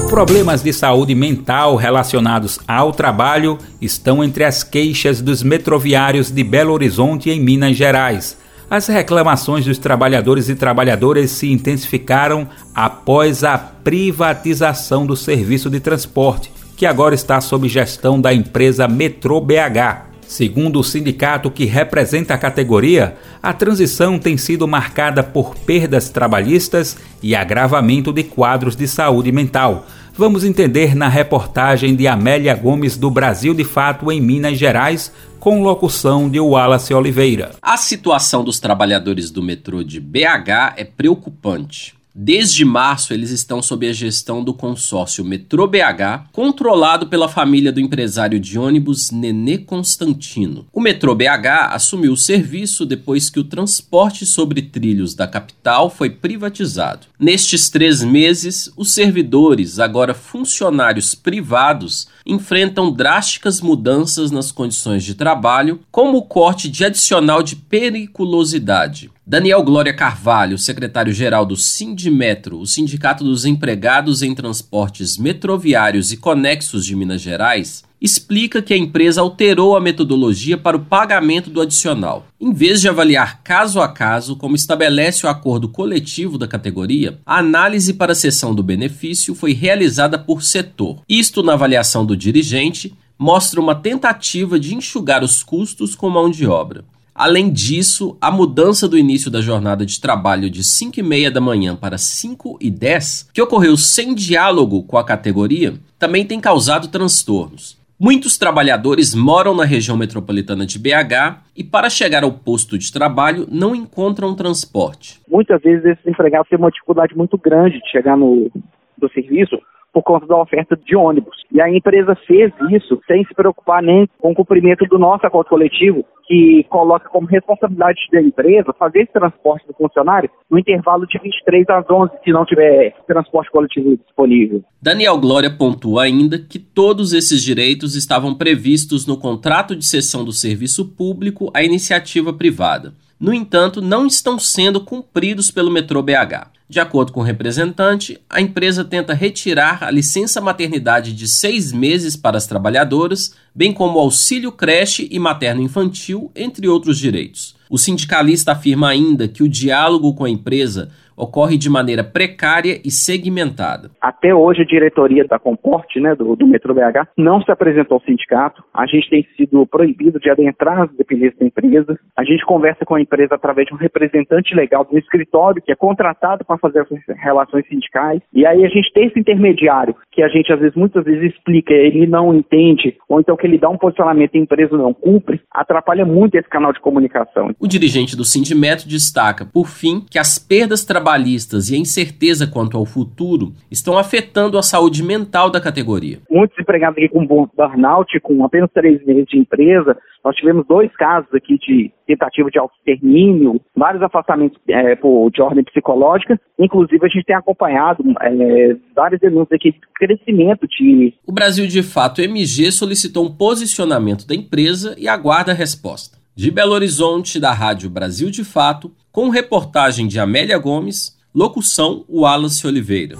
Problemas de saúde mental relacionados ao trabalho estão entre as queixas dos metroviários de Belo Horizonte, em Minas Gerais. As reclamações dos trabalhadores e trabalhadoras se intensificaram após a privatização do serviço de transporte, que agora está sob gestão da empresa Metrô BH. Segundo o sindicato que representa a categoria, a transição tem sido marcada por perdas trabalhistas e agravamento de quadros de saúde mental. Vamos entender na reportagem de Amélia Gomes do Brasil de Fato em Minas Gerais, com locução de Wallace Oliveira. A situação dos trabalhadores do metrô de BH é preocupante. Desde março, eles estão sob a gestão do consórcio Metrô BH, controlado pela família do empresário de ônibus Nenê Constantino. O Metrô BH assumiu o serviço depois que o transporte sobre trilhos da capital foi privatizado. Nestes três meses, os servidores, agora funcionários privados, enfrentam drásticas mudanças nas condições de trabalho, como o corte de adicional de periculosidade. Daniel Glória Carvalho, secretário-geral do Sindimetro, o Sindicato dos Empregados em Transportes Metroviários e Conexos de Minas Gerais, explica que a empresa alterou a metodologia para o pagamento do adicional. Em vez de avaliar caso a caso, como estabelece o acordo coletivo da categoria, a análise para a cessão do benefício foi realizada por setor. Isto, na avaliação do dirigente, mostra uma tentativa de enxugar os custos com mão de obra. Além disso, a mudança do início da jornada de trabalho de 5 e meia da manhã para 5 e 10, que ocorreu sem diálogo com a categoria, também tem causado transtornos. Muitos trabalhadores moram na região metropolitana de BH e, para chegar ao posto de trabalho, não encontram transporte. Muitas vezes esses empregados têm uma dificuldade muito grande de chegar no do serviço por conta da oferta de ônibus. E a empresa fez isso sem se preocupar nem com o cumprimento do nosso acordo coletivo, que coloca como responsabilidade da empresa fazer esse transporte do funcionário no intervalo de 23 às 11, se não tiver transporte coletivo disponível. Daniel Glória pontua ainda que todos esses direitos estavam previstos no contrato de cessão do serviço público à iniciativa privada. No entanto, não estão sendo cumpridos pelo metrô BH. De acordo com o representante, a empresa tenta retirar a licença maternidade de seis meses para as trabalhadoras, bem como auxílio creche e materno-infantil, entre outros direitos. O sindicalista afirma ainda que o diálogo com a empresa ocorre de maneira precária e segmentada. Até hoje, a diretoria da Comporte, né, do, do Metrô BH, não se apresentou ao sindicato. A gente tem sido proibido de adentrar as dependências da empresa. A gente conversa com a empresa através de um representante legal do escritório que é contratado para fazer as relações sindicais. E aí a gente tem esse intermediário que a gente às vezes muitas vezes explica, ele não entende, ou então que ele dá um posicionamento e a empresa não cumpre, atrapalha muito esse canal de comunicação. O dirigente do Sindimeto destaca, por fim, que as perdas trabalhistas e a incerteza quanto ao futuro estão afetando a saúde mental da categoria. Muitos empregados aqui com burnout, com apenas três meses de empresa, nós tivemos dois casos aqui de tentativa de autoextermínio, vários afastamentos é, por, de ordem psicológica, inclusive a gente tem acompanhado é, várias denúncias aqui de crescimento de... O Brasil de Fato MG solicitou um posicionamento da empresa e aguarda a resposta. De Belo Horizonte, da Rádio Brasil de Fato, com reportagem de Amélia Gomes, locução Wallace Oliveira.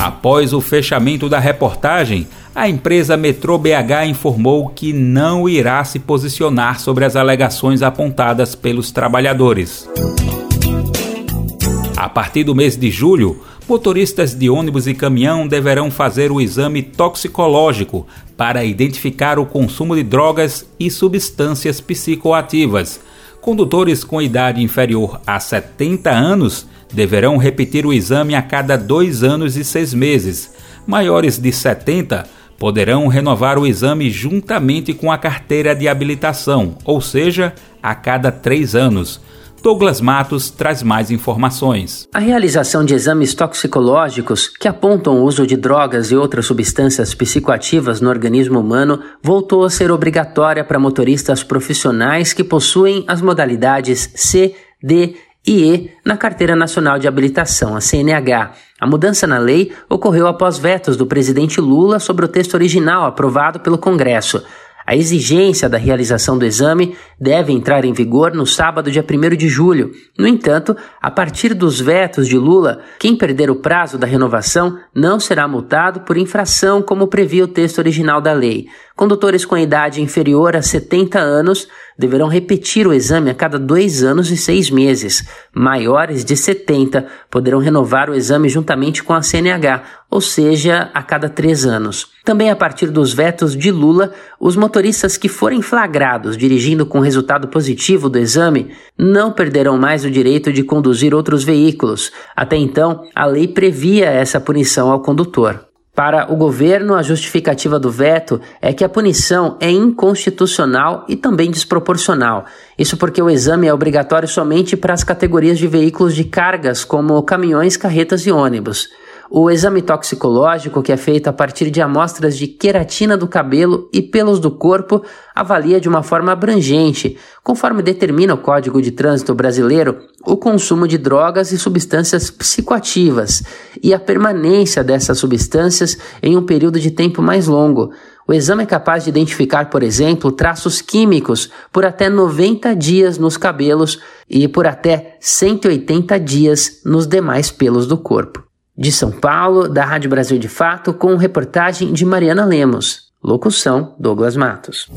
Após o fechamento da reportagem, a empresa Metrô BH informou que não irá se posicionar sobre as alegações apontadas pelos trabalhadores. A partir do mês de julho, motoristas de ônibus e caminhão deverão fazer o exame toxicológico para identificar o consumo de drogas e substâncias psicoativas. Condutores com idade inferior a 70 anos deverão repetir o exame a cada dois anos e seis meses. Maiores de 70 poderão renovar o exame juntamente com a carteira de habilitação, ou seja, a cada três anos. Douglas Matos traz mais informações. A realização de exames toxicológicos que apontam o uso de drogas e outras substâncias psicoativas no organismo humano voltou a ser obrigatória para motoristas profissionais que possuem as modalidades C, D e na Carteira Nacional de Habilitação, a CNH. A mudança na lei ocorreu após vetos do presidente Lula sobre o texto original aprovado pelo Congresso. A exigência da realização do exame deve entrar em vigor no sábado, dia 1 de julho. No entanto, a partir dos vetos de Lula, quem perder o prazo da renovação não será multado por infração, como previa o texto original da lei. Condutores com idade inferior a 70 anos deverão repetir o exame a cada dois anos e seis meses. Maiores de 70 poderão renovar o exame juntamente com a CNH, ou seja, a cada três anos. Também a partir dos vetos de Lula, os motoristas que forem flagrados dirigindo com resultado positivo do exame não perderão mais o direito de conduzir outros veículos. Até então, a lei previa essa punição ao condutor. Para o governo, a justificativa do veto é que a punição é inconstitucional e também desproporcional. Isso porque o exame é obrigatório somente para as categorias de veículos de cargas, como caminhões, carretas e ônibus. O exame toxicológico, que é feito a partir de amostras de queratina do cabelo e pelos do corpo, avalia de uma forma abrangente, conforme determina o Código de Trânsito Brasileiro, o consumo de drogas e substâncias psicoativas e a permanência dessas substâncias em um período de tempo mais longo. O exame é capaz de identificar, por exemplo, traços químicos por até 90 dias nos cabelos e por até 180 dias nos demais pelos do corpo. De São Paulo, da Rádio Brasil de Fato, com reportagem de Mariana Lemos. Locução: Douglas Matos.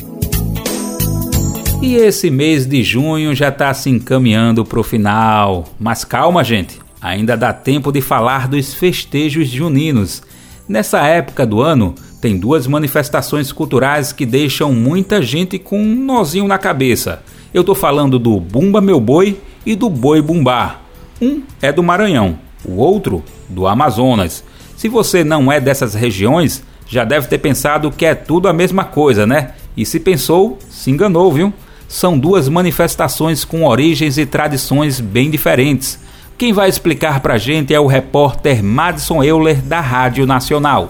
E esse mês de junho já está se encaminhando para o final. Mas calma, gente, ainda dá tempo de falar dos festejos juninos. Nessa época do ano, tem duas manifestações culturais que deixam muita gente com um nozinho na cabeça. Eu tô falando do Bumba Meu Boi e do Boi Bumbá. Um é do Maranhão, o outro do Amazonas. Se você não é dessas regiões, já deve ter pensado que é tudo a mesma coisa, né? E se pensou, se enganou, viu? São duas manifestações com origens e tradições bem diferentes. Quem vai explicar pra gente é o repórter Madison Euler da Rádio Nacional.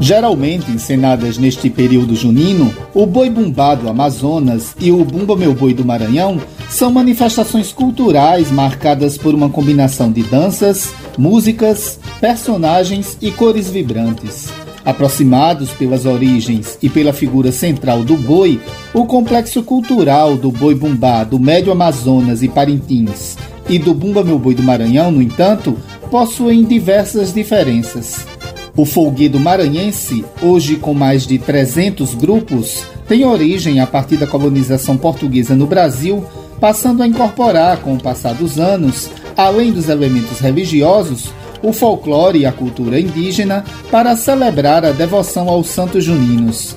Geralmente encenadas neste período junino, o Boi Bumbá do Amazonas e o Bumba Meu Boi do Maranhão são manifestações culturais marcadas por uma combinação de danças, músicas, personagens e cores vibrantes. Aproximados pelas origens e pela figura central do boi, o complexo cultural do boi bumbá do Médio Amazonas e Parintins e do Bumba Meu Boi do Maranhão, no entanto, possuem diversas diferenças. O folguedo maranhense, hoje com mais de 300 grupos, tem origem a partir da colonização portuguesa no Brasil, passando a incorporar, com o passar dos anos, além dos elementos religiosos, o folclore e a cultura indígena para celebrar a devoção aos santos juninos.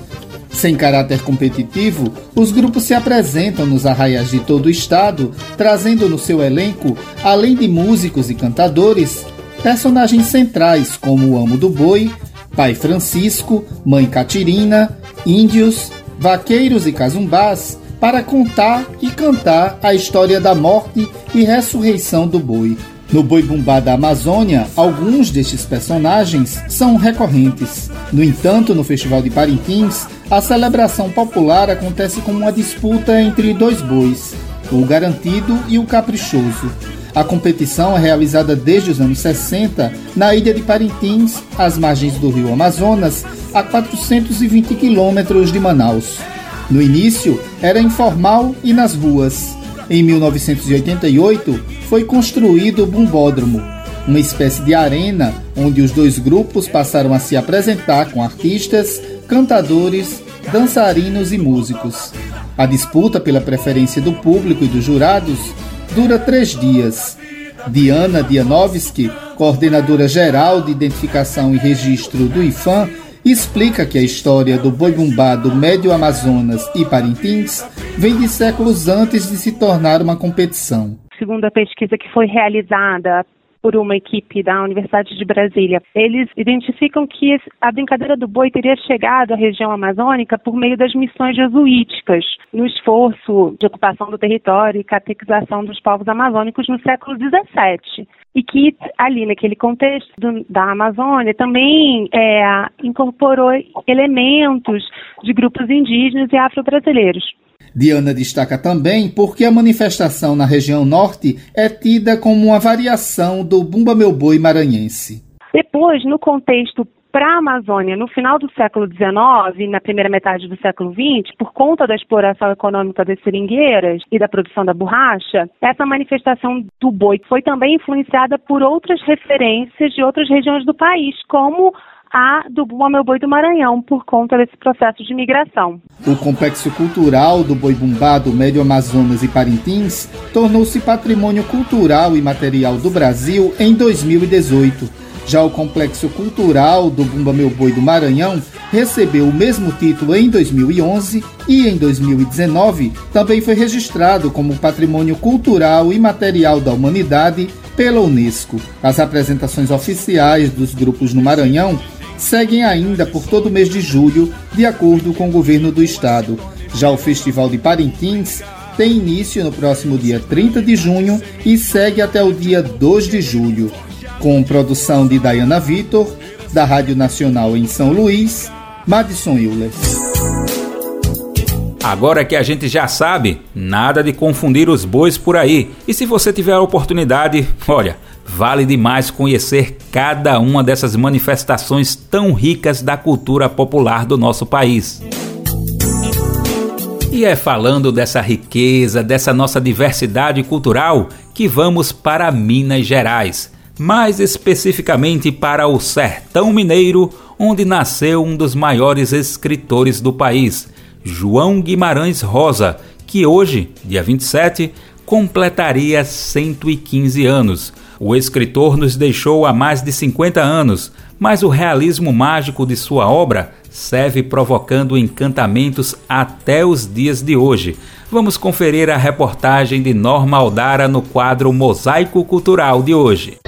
Sem caráter competitivo, os grupos se apresentam nos arraiais de todo o estado, trazendo no seu elenco, além de músicos e cantadores, personagens centrais como o Amo do Boi, Pai Francisco, Mãe Catirina, índios, vaqueiros e casumbás, para contar e cantar a história da morte e ressurreição do boi. No Boi Bumbá da Amazônia, alguns destes personagens são recorrentes. No entanto, no Festival de Parintins, a celebração popular acontece como uma disputa entre dois bois, o garantido e o caprichoso. A competição é realizada desde os anos 60 na ilha de Parintins, às margens do rio Amazonas, a 420 quilômetros de Manaus. No início, era informal e nas ruas. Em 1988, foi construído o Bumbódromo, uma espécie de arena onde os dois grupos passaram a se apresentar com artistas, cantadores, dançarinos e músicos. A disputa pela preferência do público e dos jurados dura três dias. Diana Dianovski, coordenadora geral de identificação e registro do IFAM, explica que a história do boi bumbá do Médio Amazonas e Parintins vem de séculos antes de se tornar uma competição segundo a pesquisa que foi realizada por uma equipe da Universidade de Brasília. Eles identificam que a brincadeira do boi teria chegado à região amazônica por meio das missões jesuíticas, no esforço de ocupação do território e catequização dos povos amazônicos no século XVII. E que ali, naquele contexto do, da Amazônia, também é, incorporou elementos de grupos indígenas e afro-brasileiros. Diana destaca também porque a manifestação na região norte é tida como uma variação do Bumba Meu Boi maranhense. Depois, no contexto para a Amazônia, no final do século XIX, na primeira metade do século XX, por conta da exploração econômica das seringueiras e da produção da borracha, essa manifestação do boi foi também influenciada por outras referências de outras regiões do país, como a do Bumba Meu Boi do Maranhão, por conta desse processo de migração. O complexo cultural do Boi Bumbá do Médio Amazonas e Parintins tornou-se patrimônio cultural e material do Brasil em 2018. Já o Complexo Cultural do Bumba Meu Boi do Maranhão recebeu o mesmo título em 2011 e em 2019 também foi registrado como Patrimônio Cultural e Material da Humanidade pela Unesco. As apresentações oficiais dos grupos no Maranhão seguem ainda por todo o mês de julho, de acordo com o governo do estado. Já o Festival de Parintins tem início no próximo dia 30 de junho e segue até o dia 2 de julho, com produção de Diana Vitor, da Rádio Nacional em São Luís, Madison Euler. Agora que a gente já sabe, nada de confundir os bois por aí. E se você tiver a oportunidade, olha, Vale demais conhecer cada uma dessas manifestações tão ricas da cultura popular do nosso país. E é falando dessa riqueza, dessa nossa diversidade cultural, que vamos para Minas Gerais, mais especificamente para o Sertão Mineiro, onde nasceu um dos maiores escritores do país, João Guimarães Rosa, que hoje, dia 27, completaria 115 anos o escritor nos deixou há mais de 50 anos, mas o realismo mágico de sua obra serve provocando encantamentos até os dias de hoje. Vamos conferir a reportagem de Norma Aldara no quadro Mosaico Cultural de hoje.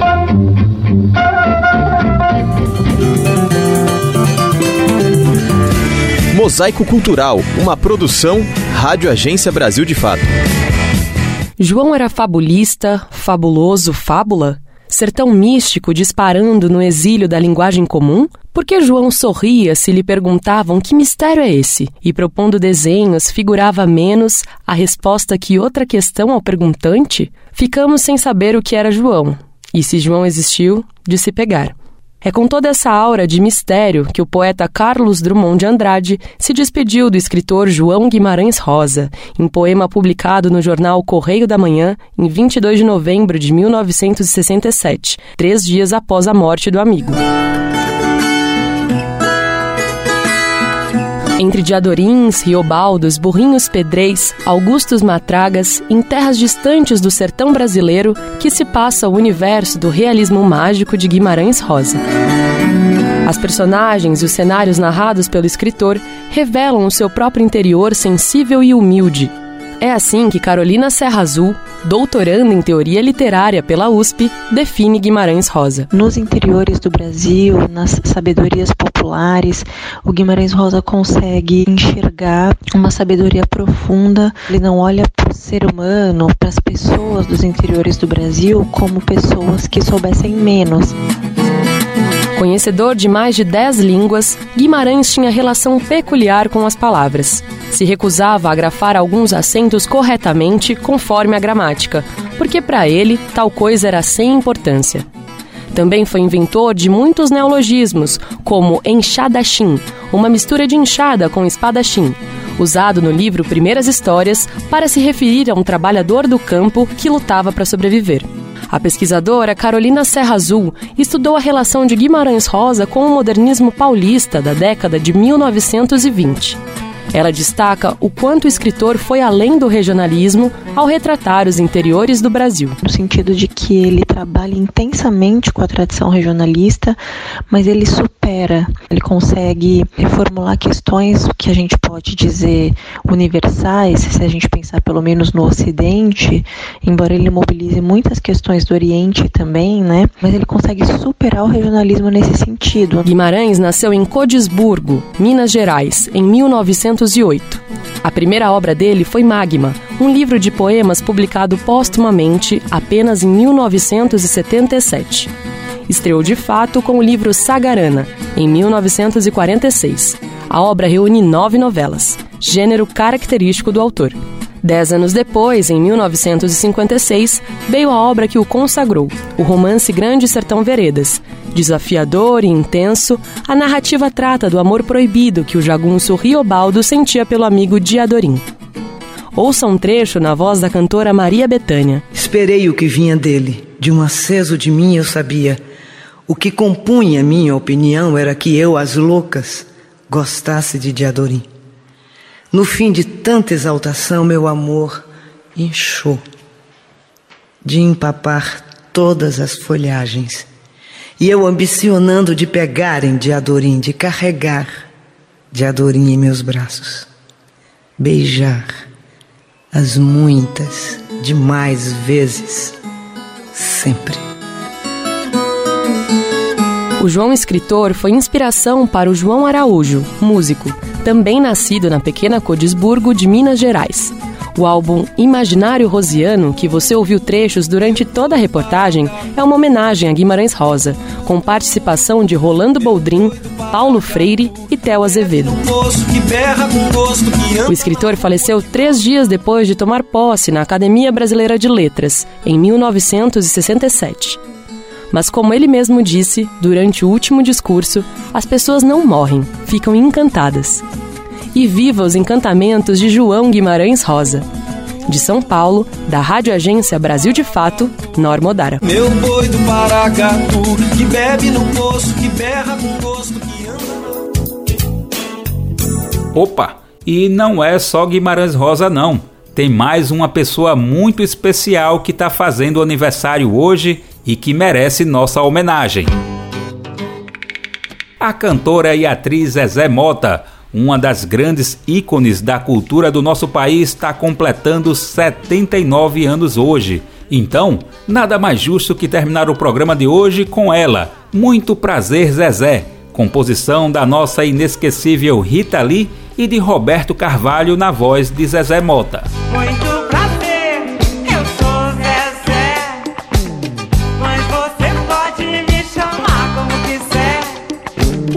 Mosaico Cultural, uma produção Rádio Agência Brasil de Fato. João era fabulista, fabuloso, fábula? Sertão místico disparando no exílio da linguagem comum? Porque João sorria se lhe perguntavam que mistério é esse, e propondo desenhos figurava menos a resposta que outra questão ao perguntante? Ficamos sem saber o que era João, e se João existiu, de se pegar. É com toda essa aura de mistério que o poeta Carlos Drummond de Andrade se despediu do escritor João Guimarães Rosa, em poema publicado no jornal Correio da Manhã, em 22 de novembro de 1967, três dias após a morte do amigo. Entre Diadorins, Riobaldos, Burrinhos Pedreis, Augustos Matragas, em terras distantes do sertão brasileiro, que se passa o universo do realismo mágico de Guimarães Rosa. As personagens e os cenários narrados pelo escritor revelam o seu próprio interior sensível e humilde, é assim que Carolina Serra Azul, doutoranda em teoria literária pela USP, define Guimarães Rosa. Nos interiores do Brasil, nas sabedorias populares, o Guimarães Rosa consegue enxergar uma sabedoria profunda. Ele não olha para o ser humano, para as pessoas dos interiores do Brasil, como pessoas que soubessem menos. Conhecedor de mais de dez línguas, Guimarães tinha relação peculiar com as palavras. Se recusava a grafar alguns acentos corretamente conforme a gramática, porque para ele tal coisa era sem importância. Também foi inventor de muitos neologismos, como enxadachim, uma mistura de enxada com espadachim, usado no livro Primeiras Histórias para se referir a um trabalhador do campo que lutava para sobreviver. A pesquisadora Carolina Serra Azul estudou a relação de Guimarães Rosa com o modernismo paulista da década de 1920. Ela destaca o quanto o escritor foi além do regionalismo ao retratar os interiores do Brasil. No sentido de que ele trabalha intensamente com a tradição regionalista, mas ele supera, ele consegue reformular questões que a gente pode dizer universais, se a gente pensar pelo menos no Ocidente, embora ele mobilize muitas questões do Oriente também, né? Mas ele consegue superar o regionalismo nesse sentido. Guimarães nasceu em Codisburgo, Minas Gerais, em 1900 1908. A primeira obra dele foi Magma, um livro de poemas publicado póstumamente apenas em 1977. Estreou de fato com o livro Sagarana, em 1946. A obra reúne nove novelas, gênero característico do autor. Dez anos depois, em 1956, veio a obra que o consagrou, o romance Grande Sertão Veredas. Desafiador e intenso, a narrativa trata do amor proibido que o jagunço Riobaldo sentia pelo amigo Diadorim. Ouça um trecho na voz da cantora Maria Bethânia. Esperei o que vinha dele, de um aceso de mim eu sabia. O que compunha minha opinião era que eu, as loucas, gostasse de Diadorim. No fim de tanta exaltação, meu amor inchou de empapar todas as folhagens. E eu ambicionando de pegar em Diadorim, de carregar Diadorim em meus braços, beijar as muitas, demais vezes, sempre. O João escritor foi inspiração para o João Araújo, músico, também nascido na pequena Codisburgo de Minas Gerais. O álbum Imaginário Rosiano, que você ouviu trechos durante toda a reportagem, é uma homenagem a Guimarães Rosa, com participação de Rolando Boldrin, Paulo Freire e Theo Azevedo. O escritor faleceu três dias depois de tomar posse na Academia Brasileira de Letras, em 1967. Mas, como ele mesmo disse, durante o último discurso, as pessoas não morrem, ficam encantadas. E viva os encantamentos de João Guimarães Rosa. De São Paulo, da Rádio Agência Brasil de Fato, Norma Odara. Meu boi do Paracatu, que bebe no poço, que berra com gosto, que anda. Opa! E não é só Guimarães Rosa, não. Tem mais uma pessoa muito especial que está fazendo aniversário hoje e que merece nossa homenagem. A cantora e atriz Zezé Mota, uma das grandes ícones da cultura do nosso país, está completando 79 anos hoje. Então, nada mais justo que terminar o programa de hoje com ela. Muito prazer, Zezé. Composição da nossa inesquecível Rita Lee e de Roberto Carvalho na voz de Zezé Mota. Muito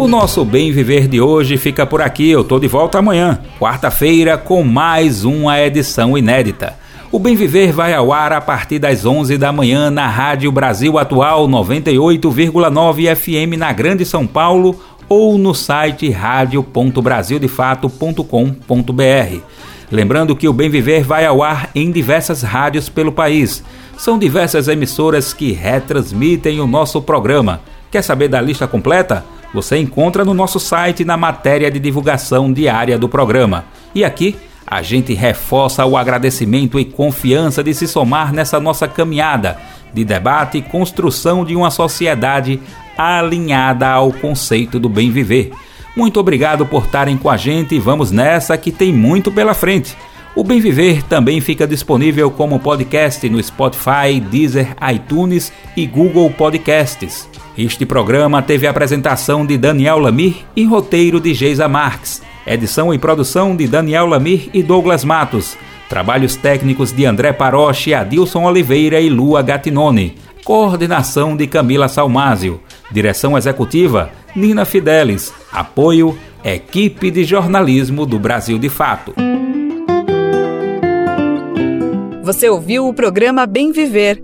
nosso Bem Viver de hoje fica por aqui. Eu tô de volta amanhã, quarta-feira, com mais uma edição inédita. O Bem Viver vai ao ar a partir das 11 da manhã na Rádio Brasil Atual 98,9 FM na Grande São Paulo ou no site radio.brasildefato.com.br. Lembrando que o Bem Viver vai ao ar em diversas rádios pelo país. São diversas emissoras que retransmitem o nosso programa. Quer saber da lista completa? Você encontra no nosso site na matéria de divulgação diária do programa. E aqui a gente reforça o agradecimento e confiança de se somar nessa nossa caminhada de debate e construção de uma sociedade alinhada ao conceito do bem viver. Muito obrigado por estarem com a gente e vamos nessa que tem muito pela frente. O Bem Viver também fica disponível como podcast no Spotify, Deezer, iTunes e Google Podcasts. Este programa teve a apresentação de Daniel Lamir e roteiro de Geisa Marques. Edição e produção de Daniel Lamir e Douglas Matos. Trabalhos técnicos de André Paroche, Adilson Oliveira e Lua Gatinone. Coordenação de Camila Salmásio. Direção executiva Nina Fidelis. Apoio Equipe de Jornalismo do Brasil de Fato. Você ouviu o programa Bem Viver,